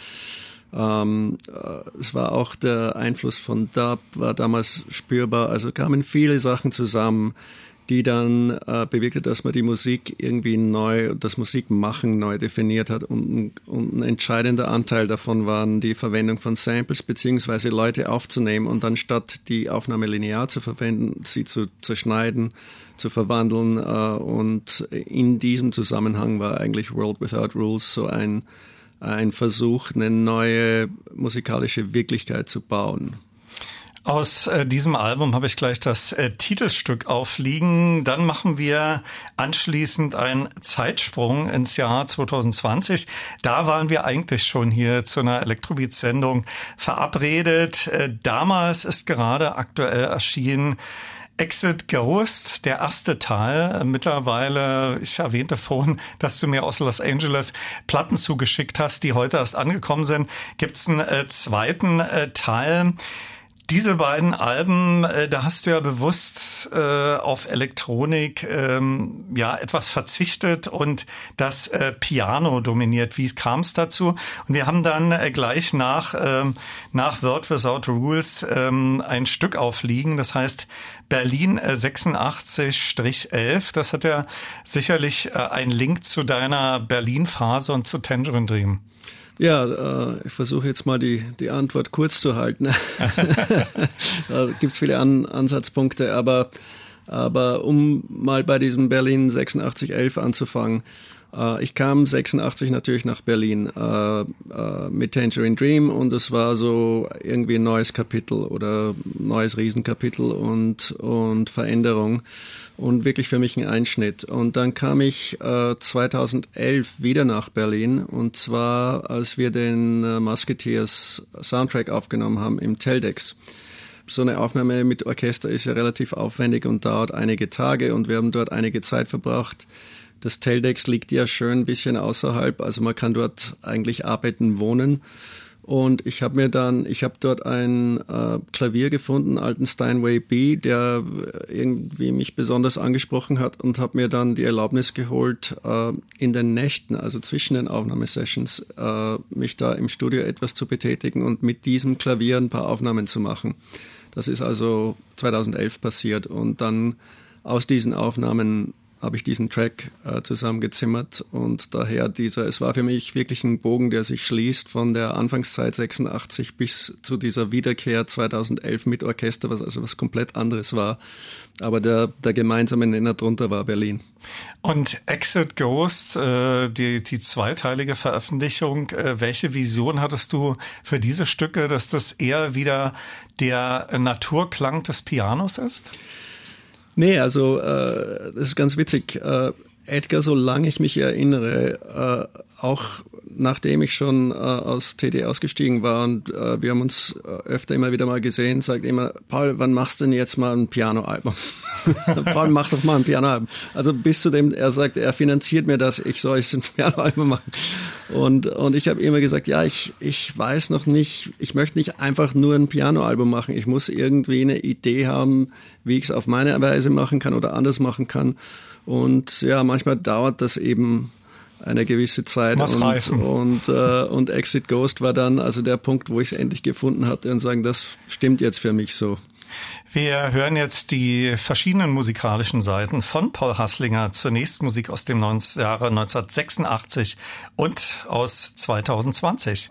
Ähm, äh, es war auch der Einfluss von Dub, war damals spürbar. Also kamen viele Sachen zusammen, die dann äh, bewirkte, dass man die Musik irgendwie neu, das Musikmachen neu definiert hat. Und, und ein entscheidender Anteil davon waren die Verwendung von Samples beziehungsweise Leute aufzunehmen und dann statt die Aufnahme linear zu verwenden, sie zu zerschneiden, zu verwandeln. Äh, und in diesem Zusammenhang war eigentlich World Without Rules so ein ein Versuch, eine neue musikalische Wirklichkeit zu bauen.
Aus äh, diesem Album habe ich gleich das äh, Titelstück aufliegen. Dann machen wir anschließend einen Zeitsprung ins Jahr 2020. Da waren wir eigentlich schon hier zu einer Elektrobeat-Sendung verabredet. Äh, damals ist gerade aktuell erschienen Exit Ghost, der erste Teil. Mittlerweile, ich erwähnte vorhin, dass du mir aus Los Angeles Platten zugeschickt hast, die heute erst angekommen sind. Gibt es einen äh, zweiten äh, Teil? Diese beiden Alben, äh, da hast du ja bewusst äh, auf Elektronik ähm, ja etwas verzichtet und das äh, Piano dominiert. Wie kam es dazu? Und wir haben dann äh, gleich nach ähm, nach Word Without Rules ähm, ein Stück aufliegen. Das heißt Berlin 86-11. Äh, das hat ja sicherlich äh, einen Link zu deiner Berlin-Phase und zu Tangerine Dream.
Ja, äh, ich versuche jetzt mal die, die Antwort kurz zu halten. da gibt es viele An Ansatzpunkte, aber, aber um mal bei diesem Berlin 8611 anzufangen. Äh, ich kam 86 natürlich nach Berlin äh, äh, mit Tangerine Dream und es war so irgendwie ein neues Kapitel oder neues Riesenkapitel und, und Veränderung und wirklich für mich ein Einschnitt. Und dann kam ich äh, 2011 wieder nach Berlin und zwar, als wir den äh, Musketeers Soundtrack aufgenommen haben im Teldex. So eine Aufnahme mit Orchester ist ja relativ aufwendig und dauert einige Tage und wir haben dort einige Zeit verbracht. Das Teldex liegt ja schön ein bisschen außerhalb, also man kann dort eigentlich arbeiten, wohnen. Und ich habe mir dann, ich habe dort ein äh, Klavier gefunden, alten Steinway B, der irgendwie mich besonders angesprochen hat und habe mir dann die Erlaubnis geholt, äh, in den Nächten, also zwischen den Aufnahmesessions, äh, mich da im Studio etwas zu betätigen und mit diesem Klavier ein paar Aufnahmen zu machen. Das ist also 2011 passiert und dann aus diesen Aufnahmen habe ich diesen Track äh, zusammengezimmert und daher dieser, es war für mich wirklich ein Bogen, der sich schließt von der Anfangszeit 86 bis zu dieser Wiederkehr 2011 mit Orchester, was also was komplett anderes war. Aber der, der gemeinsame Nenner drunter war Berlin.
Und Exit Ghost, äh, die, die zweiteilige Veröffentlichung, äh, welche Vision hattest du für diese Stücke, dass das eher wieder der Naturklang des Pianos ist?
Nee, also äh, das ist ganz witzig. Äh, Edgar, solange ich mich erinnere, äh, auch nachdem ich schon äh, aus TD ausgestiegen war und äh, wir haben uns äh, öfter immer wieder mal gesehen, sagt immer, Paul, wann machst du denn jetzt mal ein Pianoalbum? Paul, mach doch mal ein Pianoalbum. Also bis zu dem, er sagt, er finanziert mir das, ich soll ein Pianoalbum machen. Und, und ich habe immer gesagt, ja, ich, ich weiß noch nicht, ich möchte nicht einfach nur ein Pianoalbum machen. Ich muss irgendwie eine Idee haben, wie ich es auf meine Weise machen kann oder anders machen kann. Und ja, manchmal dauert das eben eine gewisse Zeit. Und, und, äh, und Exit Ghost war dann also der Punkt, wo ich es endlich gefunden hatte und sagen, das stimmt jetzt für mich so.
Wir hören jetzt die verschiedenen musikalischen Seiten von Paul Hasslinger. Zunächst Musik aus dem Jahre 1986 und aus 2020.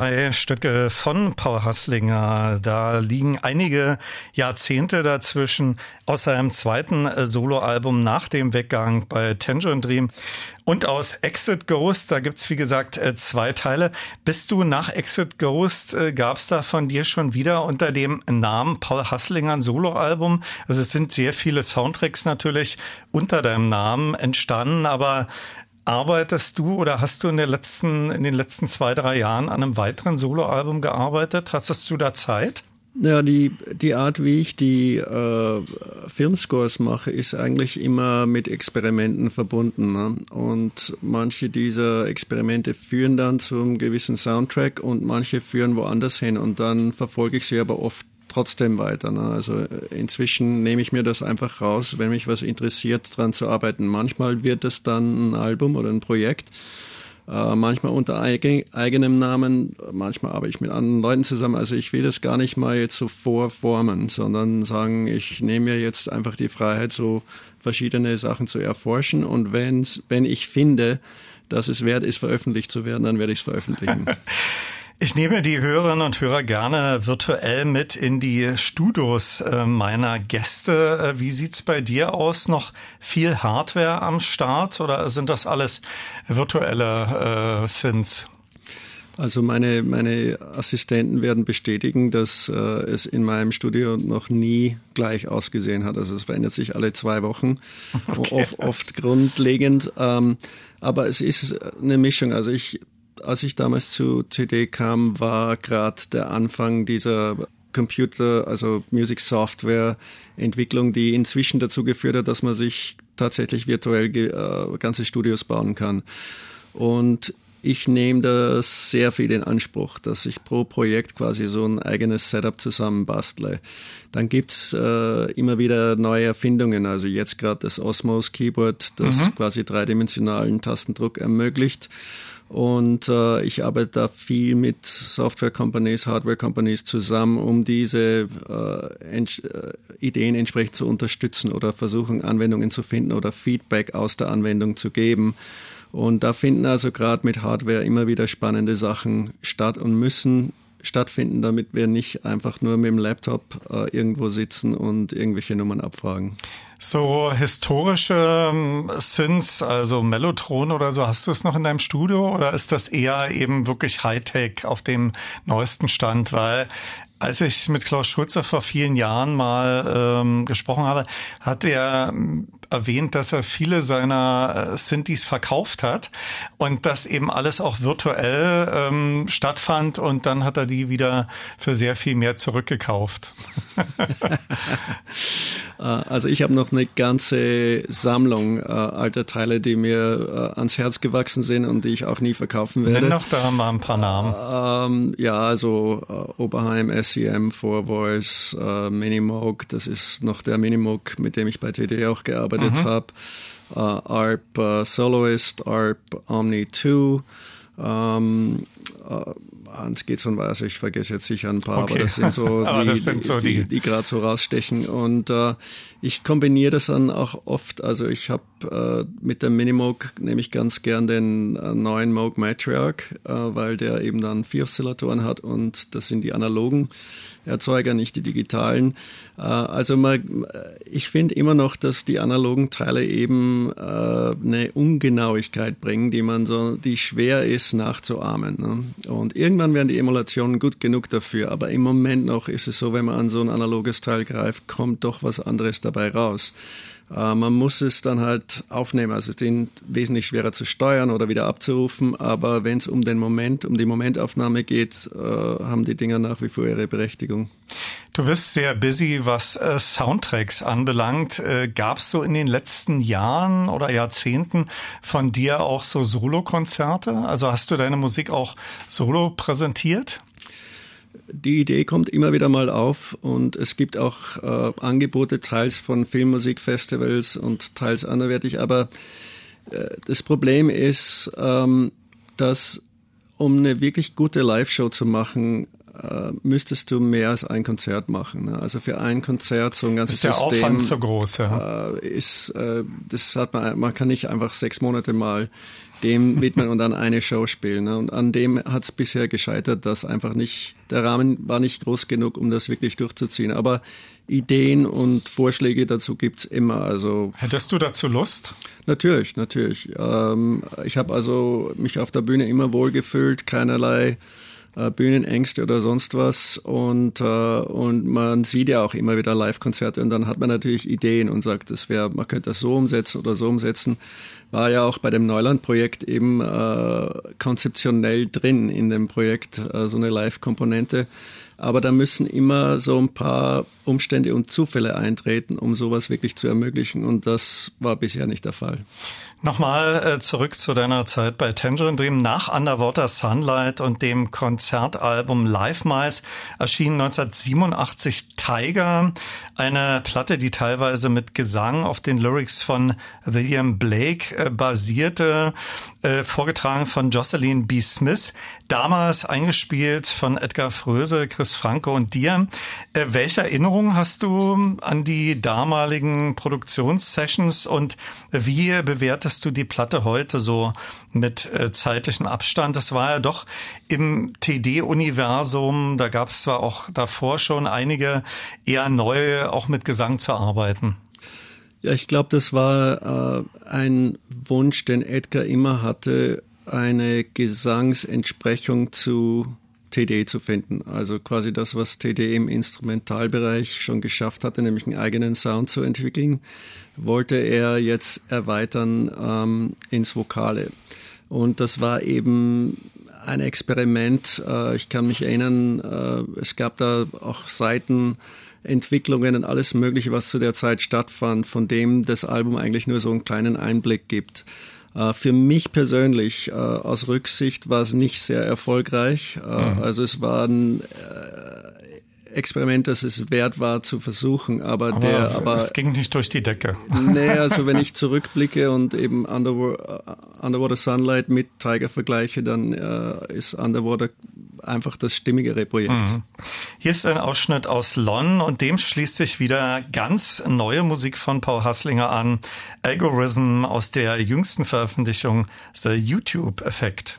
Zwei Stücke von Paul Hasslinger. Da liegen einige Jahrzehnte dazwischen aus seinem zweiten äh, Soloalbum nach dem Weggang bei Tangerine Dream. Und aus Exit Ghost, da gibt's wie gesagt äh, zwei Teile. Bist du nach Exit Ghost, äh, gab's da von dir schon wieder unter dem Namen Paul Hasslinger ein Soloalbum? Also es sind sehr viele Soundtracks natürlich unter deinem Namen entstanden, aber Arbeitest du oder hast du in, letzten, in den letzten zwei, drei Jahren an einem weiteren Soloalbum gearbeitet? Hast du da Zeit?
Ja, die, die Art, wie ich die äh, Filmscores mache, ist eigentlich immer mit Experimenten verbunden. Ne? Und manche dieser Experimente führen dann zum gewissen Soundtrack und manche führen woanders hin. Und dann verfolge ich sie aber oft trotzdem weiter. Ne? Also äh, inzwischen nehme ich mir das einfach raus, wenn mich was interessiert, dran zu arbeiten. Manchmal wird es dann ein Album oder ein Projekt, äh, manchmal unter eigen, eigenem Namen, manchmal arbeite ich mit anderen Leuten zusammen. Also ich will das gar nicht mal jetzt so vorformen, sondern sagen, ich nehme mir jetzt einfach die Freiheit, so verschiedene Sachen zu erforschen. Und wenn's, wenn ich finde, dass es wert ist, veröffentlicht zu werden, dann werde ich es veröffentlichen.
Ich nehme die Hörerinnen und Hörer gerne virtuell mit in die Studios äh, meiner Gäste. Äh, wie sieht's bei dir aus? Noch viel Hardware am Start oder sind das alles virtuelle äh, Synths?
Also meine, meine Assistenten werden bestätigen, dass äh, es in meinem Studio noch nie gleich ausgesehen hat. Also es verändert sich alle zwei Wochen, okay. oft, oft grundlegend. Ähm, aber es ist eine Mischung. Also ich als ich damals zu CD kam, war gerade der Anfang dieser Computer, also Music Software Entwicklung, die inzwischen dazu geführt hat, dass man sich tatsächlich virtuell äh, ganze Studios bauen kann. Und ich nehme da sehr viel in Anspruch, dass ich pro Projekt quasi so ein eigenes Setup zusammenbastle. Dann gibt's äh, immer wieder neue Erfindungen. Also jetzt gerade das Osmos Keyboard, das mhm. quasi dreidimensionalen Tastendruck ermöglicht. Und äh, ich arbeite da viel mit Software-Companies, Hardware-Companies zusammen, um diese äh, ent äh, Ideen entsprechend zu unterstützen oder versuchen, Anwendungen zu finden oder Feedback aus der Anwendung zu geben. Und da finden also gerade mit Hardware immer wieder spannende Sachen statt und müssen stattfinden, damit wir nicht einfach nur mit dem Laptop äh, irgendwo sitzen und irgendwelche Nummern abfragen.
So historische ähm, Synths, also Mellotron oder so, hast du es noch in deinem Studio oder ist das eher eben wirklich Hightech auf dem neuesten Stand? Weil als ich mit Klaus Schulze vor vielen Jahren mal ähm, gesprochen habe, hat er erwähnt, dass er viele seiner äh, Synthes verkauft hat und das eben alles auch virtuell ähm, stattfand und dann hat er die wieder für sehr viel mehr zurückgekauft.
Äh, also ich habe noch eine ganze Sammlung äh, alter Teile, die mir äh, ans Herz gewachsen sind und die ich auch nie verkaufen werde.
Nenn doch da mal ein paar Namen.
Ähm, ja, also äh, Oberheim SEM, Four Voice, äh, Minimoog, das ist noch der Minimoog, mit dem ich bei TD auch gearbeitet mhm. habe. Äh, ARP äh, Soloist, ARP Omni 2. Ähm, äh, Hans geht's und weiß, ich vergesse jetzt sicher ein paar, okay. aber das sind so die, das sind so die, die, die gerade so rausstechen. Und äh, ich kombiniere das dann auch oft. Also ich habe äh, mit dem Minimoog nehme ich ganz gern den äh, neuen Moog Matriarch, äh, weil der eben dann vier Oszillatoren hat und das sind die analogen. Erzeuger, nicht die digitalen. Äh, also man, ich finde immer noch, dass die analogen Teile eben äh, eine Ungenauigkeit bringen, die man so, die schwer ist nachzuahmen. Ne? Und irgendwann werden die Emulationen gut genug dafür, aber im Moment noch ist es so, wenn man an so ein analoges Teil greift, kommt doch was anderes dabei raus. Äh, man muss es dann halt aufnehmen. Also es ist wesentlich schwerer zu steuern oder wieder abzurufen. Aber wenn es um den Moment, um die Momentaufnahme geht, äh, haben die Dinger nach wie vor ihre Berechtigung.
Du bist sehr busy, was äh, Soundtracks anbelangt. Gab es so in den letzten Jahren oder Jahrzehnten von dir auch so Solo-Konzerte? Also hast du deine Musik auch solo präsentiert?
Die Idee kommt immer wieder mal auf und es gibt auch äh, Angebote teils von Filmmusikfestivals und teils anderwertig. Aber äh, das Problem ist, ähm, dass um eine wirklich gute Live-Show zu machen, äh, müsstest du mehr als ein Konzert machen. Ne? Also für ein Konzert so ein ganzes ist der System
Aufwand so groß, ja.
Äh, ist, äh, das hat man, man kann nicht einfach sechs Monate mal dem widmen und dann eine Show spielen. Ne? Und an dem hat es bisher gescheitert, dass einfach nicht, der Rahmen war nicht groß genug, um das wirklich durchzuziehen. Aber Ideen und Vorschläge dazu gibt's immer. Also
Hättest du dazu Lust?
Natürlich, natürlich. Ähm, ich habe also mich auf der Bühne immer wohlgefühlt, keinerlei äh, Bühnenängste oder sonst was. Und, äh, und man sieht ja auch immer wieder Live-Konzerte und dann hat man natürlich Ideen und sagt, das wäre, man könnte das so umsetzen oder so umsetzen. War ja auch bei dem Neuland-Projekt eben äh, konzeptionell drin in dem Projekt, äh, so eine Live-Komponente. Aber da müssen immer so ein paar Umstände und Zufälle eintreten, um sowas wirklich zu ermöglichen. Und das war bisher nicht der Fall.
Nochmal äh, zurück zu deiner Zeit bei Tangerine Dream. Nach Underwater Sunlight und dem Konzertalbum Live Mice erschien 1987 Tiger, eine Platte, die teilweise mit Gesang auf den Lyrics von William Blake
äh, basierte, äh, vorgetragen von Jocelyn B. Smith, damals eingespielt von Edgar Fröse, Chris Franco und dir. Welche Erinnerungen hast du an die damaligen Produktionssessions und wie bewertest du die Platte heute so mit äh, zeitlichem Abstand? Das war ja doch im TD-Universum, da gab es zwar auch davor schon einige eher neue, auch mit Gesang zu arbeiten.
Ja, ich glaube, das war äh, ein Wunsch, den Edgar immer hatte, eine Gesangsentsprechung zu TD zu finden. Also quasi das, was TD im Instrumentalbereich schon geschafft hatte, nämlich einen eigenen Sound zu entwickeln, wollte er jetzt erweitern ähm, ins Vokale. Und das war eben ein Experiment. Äh, ich kann mich erinnern, äh, es gab da auch Seiten, Entwicklungen und alles Mögliche, was zu der Zeit stattfand, von dem das Album eigentlich nur so einen kleinen Einblick gibt. Äh, für mich persönlich äh, aus Rücksicht war es nicht sehr erfolgreich. Äh, mhm. Also es waren Experiment, das es wert war zu versuchen, aber, aber der, aber
es ging nicht durch die Decke.
Nee, also wenn ich zurückblicke und eben Underwater, Underwater Sunlight mit Tiger vergleiche, dann äh, ist Underwater einfach das stimmigere Projekt. Mhm.
Hier ist ein Ausschnitt aus Lon und dem schließt sich wieder ganz neue Musik von Paul Hasslinger an. Algorithm aus der jüngsten Veröffentlichung The YouTube Effekt.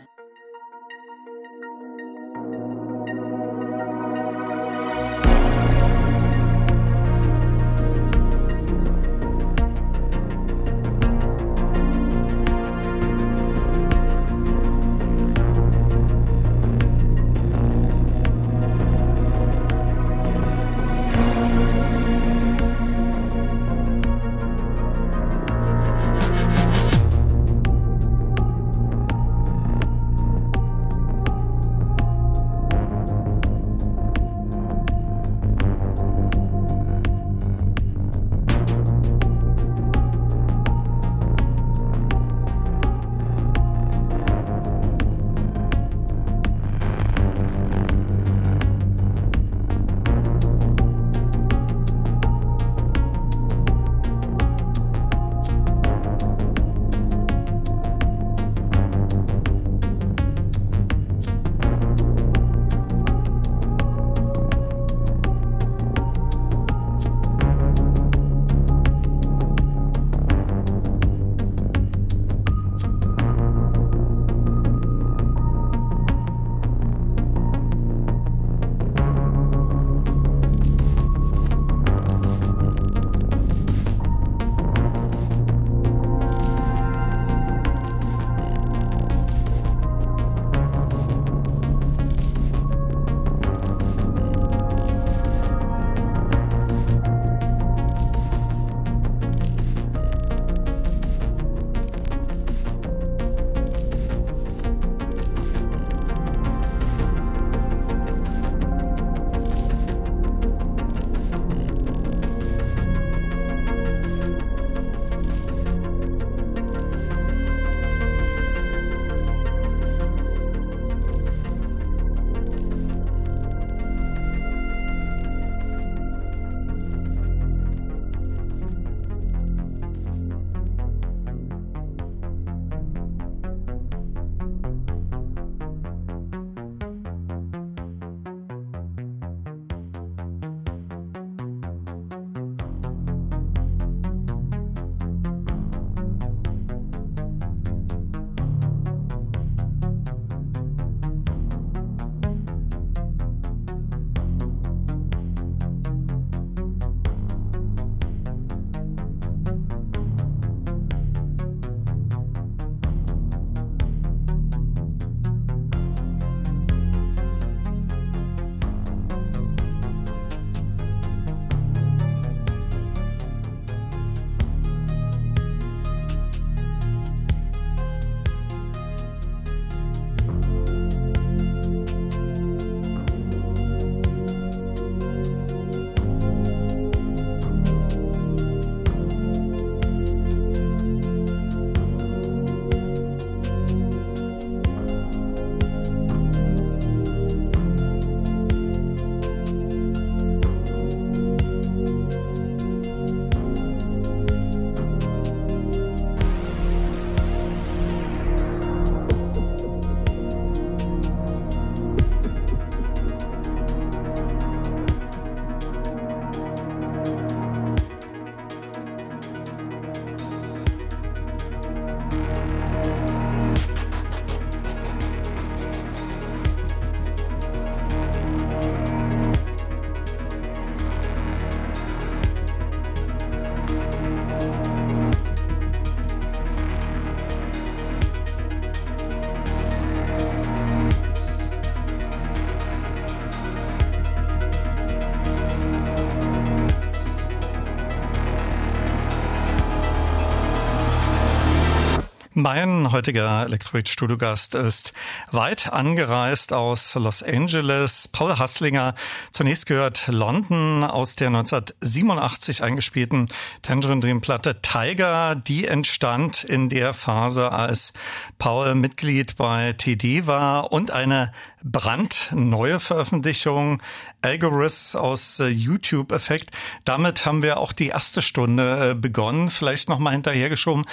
Mein heutiger Electroid Studiogast ist weit angereist aus Los Angeles. Paul Hasslinger. Zunächst gehört London aus der 1987 eingespielten Tangerine Dream Platte Tiger. Die entstand in der Phase, als Paul Mitglied bei TD war und eine brandneue Veröffentlichung Algorithms aus äh, YouTube Effekt. Damit haben wir auch die erste Stunde äh, begonnen, vielleicht noch mal hinterhergeschoben.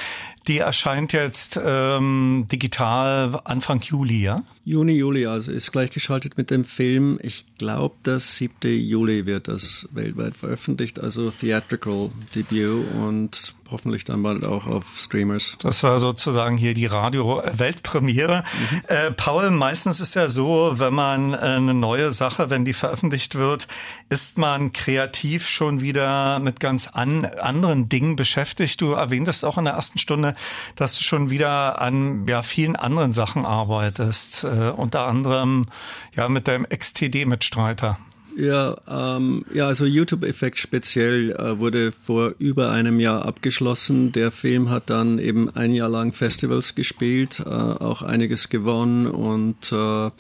Die erscheint jetzt ähm, digital Anfang Juli, ja?
Juni, Juli, also ist gleichgeschaltet mit dem Film. Ich glaube, das 7. Juli wird das weltweit veröffentlicht, also Theatrical Debut und hoffentlich dann bald auch auf Streamers.
Das war sozusagen hier die Radio-Weltpremiere. Mhm. Äh, Paul, meistens ist ja so, wenn man äh, eine neue Sache, wenn die veröffentlicht wird, ist man kreativ schon wieder mit ganz an, anderen Dingen beschäftigt. Du erwähntest auch in der ersten Stunde, dass du schon wieder an ja, vielen anderen Sachen arbeitest, äh, unter anderem ja mit deinem XTD-Mitstreiter.
Ja, ähm, ja, also YouTube-Effekt speziell äh, wurde vor über einem Jahr abgeschlossen. Der Film hat dann eben ein Jahr lang Festivals gespielt, äh, auch einiges gewonnen und äh,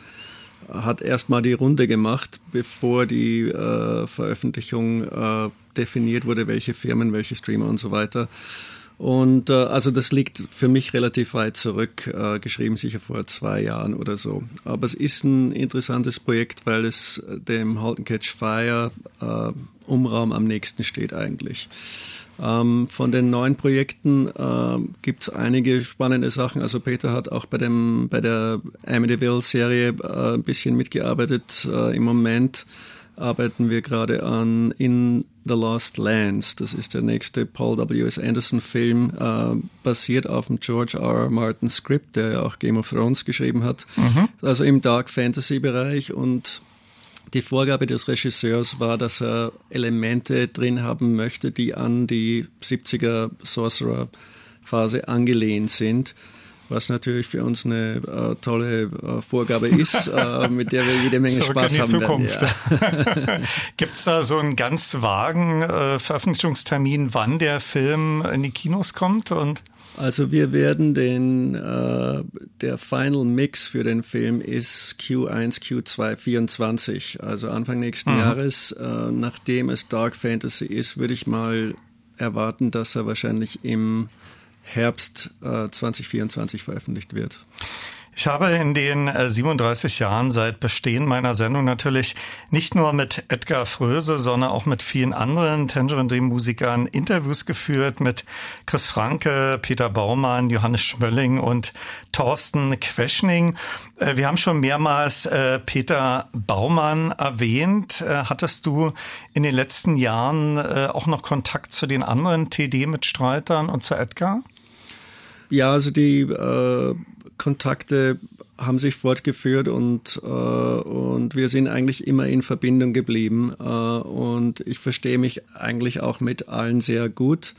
hat erstmal die Runde gemacht, bevor die äh, Veröffentlichung äh, definiert wurde, welche Firmen, welche Streamer und so weiter. Und äh, also das liegt für mich relativ weit zurück, äh, geschrieben sicher vor zwei Jahren oder so. Aber es ist ein interessantes Projekt, weil es dem Halt Catch Fire äh, Umraum am nächsten steht eigentlich. Ähm, von den neuen Projekten äh, gibt es einige spannende Sachen. Also Peter hat auch bei, dem, bei der Amityville-Serie äh, ein bisschen mitgearbeitet äh, im Moment arbeiten wir gerade an In the Lost Lands. Das ist der nächste Paul W.S. Anderson-Film, äh, basiert auf dem George R. R. Martin Script, der ja auch Game of Thrones geschrieben hat. Mhm. Also im Dark Fantasy-Bereich und die Vorgabe des Regisseurs war, dass er Elemente drin haben möchte, die an die 70er Sorcerer-Phase angelehnt sind was natürlich für uns eine äh, tolle äh, Vorgabe ist, äh, mit der wir jede Menge Zurück Spaß in die haben.
Zukunft. Ja. Gibt es da so einen ganz vagen äh, Veröffentlichungstermin, wann der Film in die Kinos kommt? Und
also wir werden den, äh, der Final Mix für den Film ist Q1, Q2, 24, also Anfang nächsten mhm. Jahres. Äh, nachdem es Dark Fantasy ist, würde ich mal erwarten, dass er wahrscheinlich im Herbst äh, 2024 veröffentlicht wird.
Ich habe in den 37 äh, Jahren seit Bestehen meiner Sendung natürlich nicht nur mit Edgar Fröse, sondern auch mit vielen anderen Tangerine Dream Musikern Interviews geführt, mit Chris Franke, Peter Baumann, Johannes Schmölling und Thorsten Queschning. Äh, wir haben schon mehrmals äh, Peter Baumann erwähnt. Hattest du in den letzten Jahren auch noch Kontakt zu den anderen TD-Mitstreitern und zu Edgar?
Ja, also die äh, Kontakte haben sich fortgeführt und, äh, und wir sind eigentlich immer in Verbindung geblieben. Äh, und ich verstehe mich eigentlich auch mit allen sehr gut.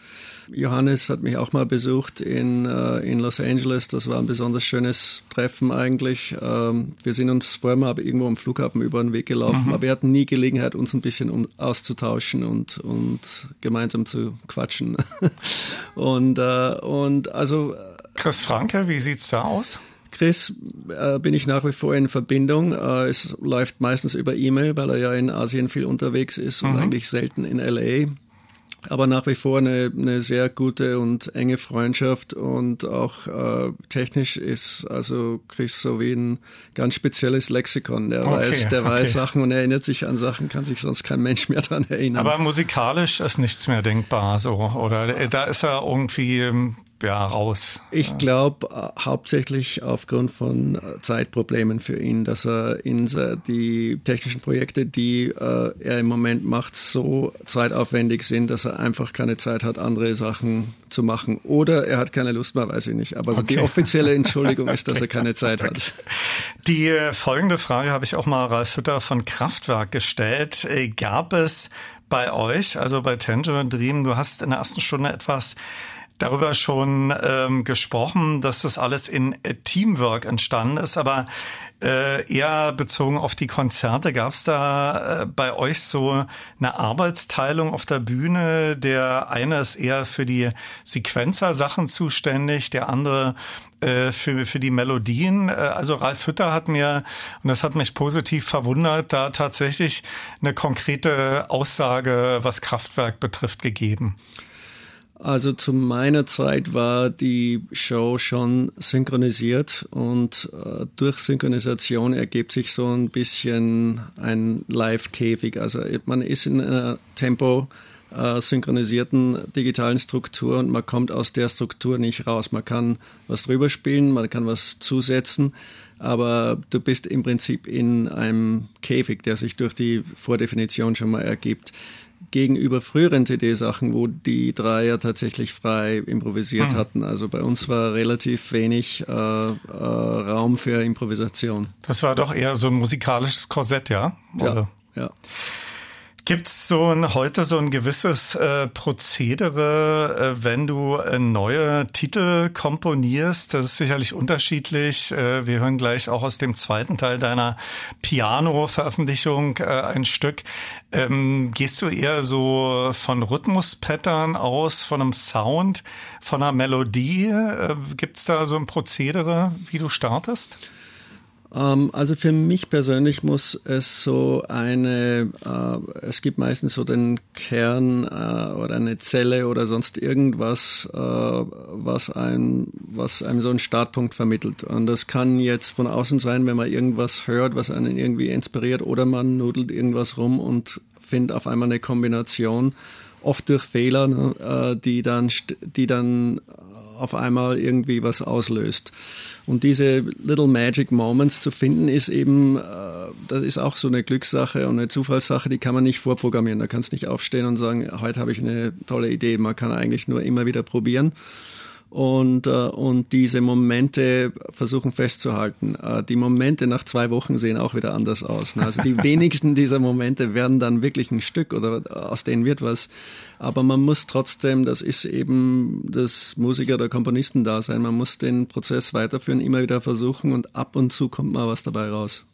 Johannes hat mich auch mal besucht in, äh, in Los Angeles. Das war ein besonders schönes Treffen eigentlich. Ähm, wir sind uns vorher mal irgendwo am Flughafen über den Weg gelaufen, mhm. aber wir hatten nie Gelegenheit, uns ein bisschen um, auszutauschen und, und gemeinsam zu quatschen. und, äh, und also.
Chris Franke, wie sieht's da aus?
Chris äh, bin ich nach wie vor in Verbindung. Äh, es läuft meistens über E-Mail, weil er ja in Asien viel unterwegs ist und mhm. eigentlich selten in LA aber nach wie vor eine, eine sehr gute und enge Freundschaft und auch äh, technisch ist also Chris so wie ein ganz spezielles Lexikon. Der okay, weiß, der okay. weiß Sachen und erinnert sich an Sachen, kann sich sonst kein Mensch mehr daran erinnern.
Aber musikalisch ist nichts mehr denkbar, so oder da ist er irgendwie ähm, ja, raus.
Ich glaube äh, hauptsächlich aufgrund von äh, Zeitproblemen für ihn, dass er in die technischen Projekte, die äh, er im Moment macht, so zeitaufwendig sind, dass er einfach keine Zeit hat, andere Sachen zu machen. Oder er hat keine Lust mehr, weiß ich nicht. Aber okay. die offizielle Entschuldigung ist, dass er keine Zeit hat.
Die folgende Frage habe ich auch mal Ralf Hütter von Kraftwerk gestellt. Gab es bei euch, also bei Tangerine Dream, du hast in der ersten Stunde etwas darüber schon ähm, gesprochen, dass das alles in äh, Teamwork entstanden ist, aber äh, eher bezogen auf die Konzerte. Gab es da äh, bei euch so eine Arbeitsteilung auf der Bühne? Der eine ist eher für die Sequenzer-Sachen zuständig, der andere äh, für, für die Melodien. Äh, also Ralf Hütter hat mir, und das hat mich positiv verwundert, da tatsächlich eine konkrete Aussage, was Kraftwerk betrifft, gegeben.
Also zu meiner Zeit war die Show schon synchronisiert und äh, durch Synchronisation ergibt sich so ein bisschen ein Live-Käfig. Also man ist in einer Tempo äh, synchronisierten digitalen Struktur und man kommt aus der Struktur nicht raus. Man kann was drüber spielen, man kann was zusetzen, aber du bist im Prinzip in einem Käfig, der sich durch die Vordefinition schon mal ergibt gegenüber früheren TD-Sachen, wo die drei ja tatsächlich frei improvisiert hm. hatten. Also bei uns war relativ wenig äh, äh, Raum für Improvisation.
Das war doch eher so ein musikalisches Korsett, ja?
Oder? Ja. ja.
Gibt es so ein, heute so ein gewisses äh, Prozedere, äh, wenn du äh, neue Titel komponierst? Das ist sicherlich unterschiedlich. Äh, wir hören gleich auch aus dem zweiten Teil deiner Piano-Veröffentlichung äh, ein Stück. Ähm, gehst du eher so von Rhythmuspattern aus, von einem Sound, von einer Melodie? Äh, Gibt es da so ein Prozedere, wie du startest?
Ähm, also für mich persönlich muss es so eine, äh, es gibt meistens so den Kern äh, oder eine Zelle oder sonst irgendwas, äh, was, ein, was einem so einen Startpunkt vermittelt. Und das kann jetzt von außen sein, wenn man irgendwas hört, was einen irgendwie inspiriert, oder man nudelt irgendwas rum und findet auf einmal eine Kombination, oft durch Fehler, ne, die dann, die dann auf einmal irgendwie was auslöst. Und diese Little Magic Moments zu finden, ist eben, äh, das ist auch so eine Glückssache und eine Zufallssache, die kann man nicht vorprogrammieren. Da kannst du nicht aufstehen und sagen, heute habe ich eine tolle Idee. Man kann eigentlich nur immer wieder probieren und, äh, und diese Momente versuchen festzuhalten. Äh, die Momente nach zwei Wochen sehen auch wieder anders aus. Ne? Also die wenigsten dieser Momente werden dann wirklich ein Stück oder aus denen wird was. Aber man muss trotzdem, das ist eben das Musiker- oder Komponisten da sein, man muss den Prozess weiterführen, immer wieder versuchen und ab und zu kommt mal was dabei raus.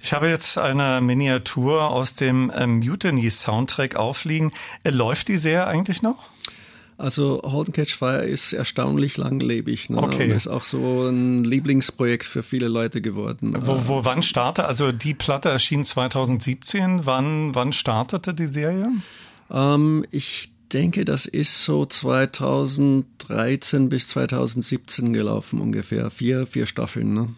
Ich habe jetzt eine Miniatur aus dem äh, Mutiny Soundtrack aufliegen. Äh, läuft die Serie eigentlich noch?
Also Hold and Catch Fire ist erstaunlich langlebig. Ne?
Okay.
Und ist auch so ein Lieblingsprojekt für viele Leute geworden.
Wo, wo wann startete, also die Platte erschien 2017. Wann, wann startete die Serie?
Ähm, ich denke, das ist so 2013 bis 2017 gelaufen ungefähr. Vier, vier Staffeln. Ne?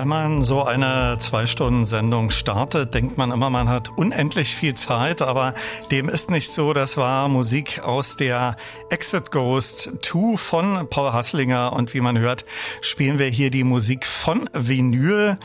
Wenn man so eine Zwei-Stunden-Sendung startet, denkt man immer, man hat unendlich viel Zeit, aber dem ist nicht so. Das war Musik aus der Exit Ghost 2 von Paul Hasslinger und wie man hört, spielen wir hier die Musik von Vinyl.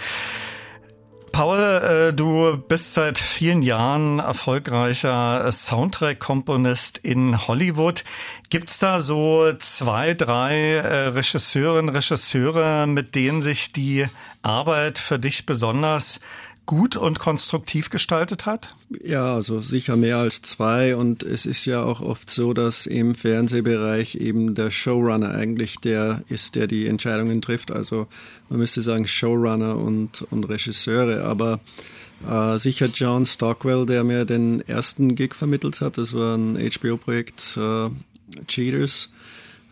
Paul, äh, du bist seit vielen Jahren erfolgreicher Soundtrack-Komponist in Hollywood. Gibt's da so zwei, drei äh, Regisseurinnen, Regisseure, mit denen sich die Arbeit für dich besonders gut und konstruktiv gestaltet hat?
Ja, also sicher mehr als zwei. Und es ist ja auch oft so, dass im Fernsehbereich eben der Showrunner eigentlich der ist, der die Entscheidungen trifft. Also man müsste sagen Showrunner und, und Regisseure. Aber äh, sicher John Stockwell, der mir den ersten Gig vermittelt hat. Das war ein HBO-Projekt äh, Cheaters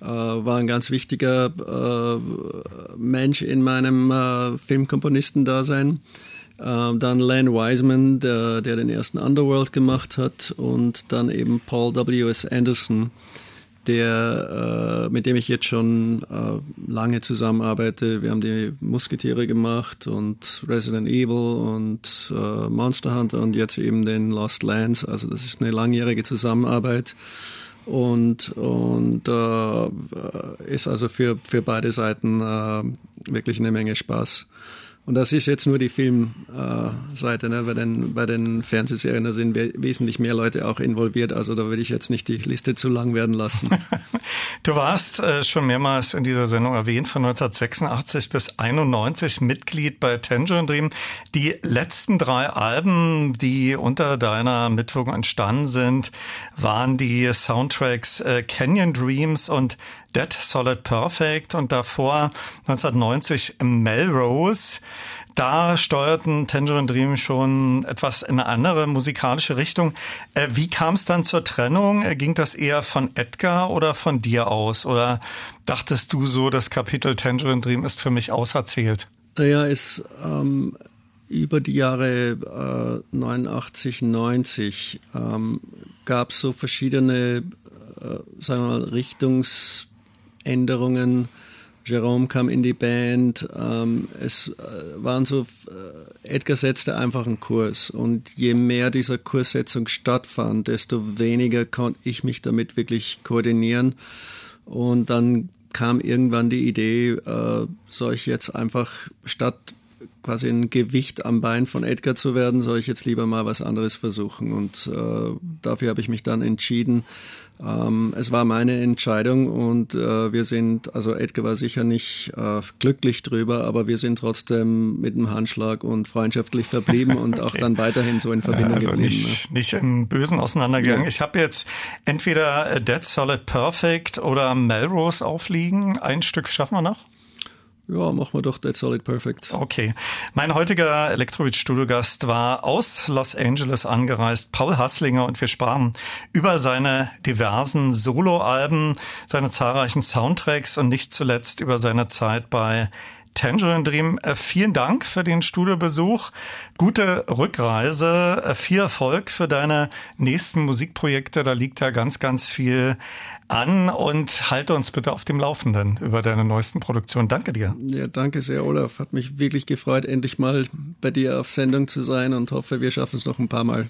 äh, war ein ganz wichtiger äh, Mensch in meinem äh, Filmkomponistendasein. Ähm, dann Len Wiseman, der, der den ersten Underworld gemacht hat, und dann eben Paul W.S. Anderson, der, äh, mit dem ich jetzt schon äh, lange zusammenarbeite. Wir haben die Musketiere gemacht und Resident Evil und äh, Monster Hunter und jetzt eben den Lost Lands. Also das ist eine langjährige Zusammenarbeit und, und äh, ist also für, für beide Seiten äh, wirklich eine Menge Spaß. Und das ist jetzt nur die Filmseite. Ne? bei, den, bei den Fernsehserien da sind wesentlich mehr Leute auch involviert. Also da würde ich jetzt nicht die Liste zu lang werden lassen.
du warst äh, schon mehrmals in dieser Sendung erwähnt, von 1986 bis 91 Mitglied bei Tangerine Dream. Die letzten drei Alben, die unter deiner Mitwirkung entstanden sind, waren die Soundtracks äh, Canyon Dreams und Dead Solid Perfect und davor 1990 Melrose. Da steuerten Tangerine Dream schon etwas in eine andere musikalische Richtung. Äh, wie kam es dann zur Trennung? Äh, ging das eher von Edgar oder von dir aus? Oder dachtest du so, das Kapitel Tangerine Dream ist für mich auserzählt?
Naja, es ähm, über die Jahre äh, 89, 90 ähm, gab es so verschiedene, äh, sagen wir mal, Richtungs Änderungen. Jerome kam in die Band. Ähm, es äh, waren so, äh, Edgar setzte einfach einen Kurs. Und je mehr dieser Kurssetzung stattfand, desto weniger konnte ich mich damit wirklich koordinieren. Und dann kam irgendwann die Idee, äh, soll ich jetzt einfach statt quasi ein Gewicht am Bein von Edgar zu werden, soll ich jetzt lieber mal was anderes versuchen. Und dafür habe ich mich dann entschieden, ähm, es war meine Entscheidung und äh, wir sind, also Edgar war sicher nicht äh, glücklich drüber, aber wir sind trotzdem mit einem Handschlag und freundschaftlich verblieben und okay. auch dann weiterhin so in Verbindung also geblieben.
Nicht, ne? nicht im Bösen auseinandergegangen. Ja. Ich habe jetzt entweder Dead Solid Perfect oder Melrose aufliegen. Ein Stück schaffen wir noch?
Ja, machen wir doch Dead Solid Perfect.
Okay. Mein heutiger Elektrobeat-Studiogast war aus Los Angeles angereist, Paul Hasslinger, und wir sprachen über seine diversen Soloalben, seine zahlreichen Soundtracks und nicht zuletzt über seine Zeit bei Tangerine Dream. Äh, vielen Dank für den Studiobesuch. Gute Rückreise. Äh, viel Erfolg für deine nächsten Musikprojekte. Da liegt ja ganz, ganz viel an und halte uns bitte auf dem Laufenden über deine neuesten Produktionen. Danke dir.
Ja, danke sehr, Olaf. Hat mich wirklich gefreut, endlich mal bei dir auf Sendung zu sein und hoffe, wir schaffen es noch ein paar Mal.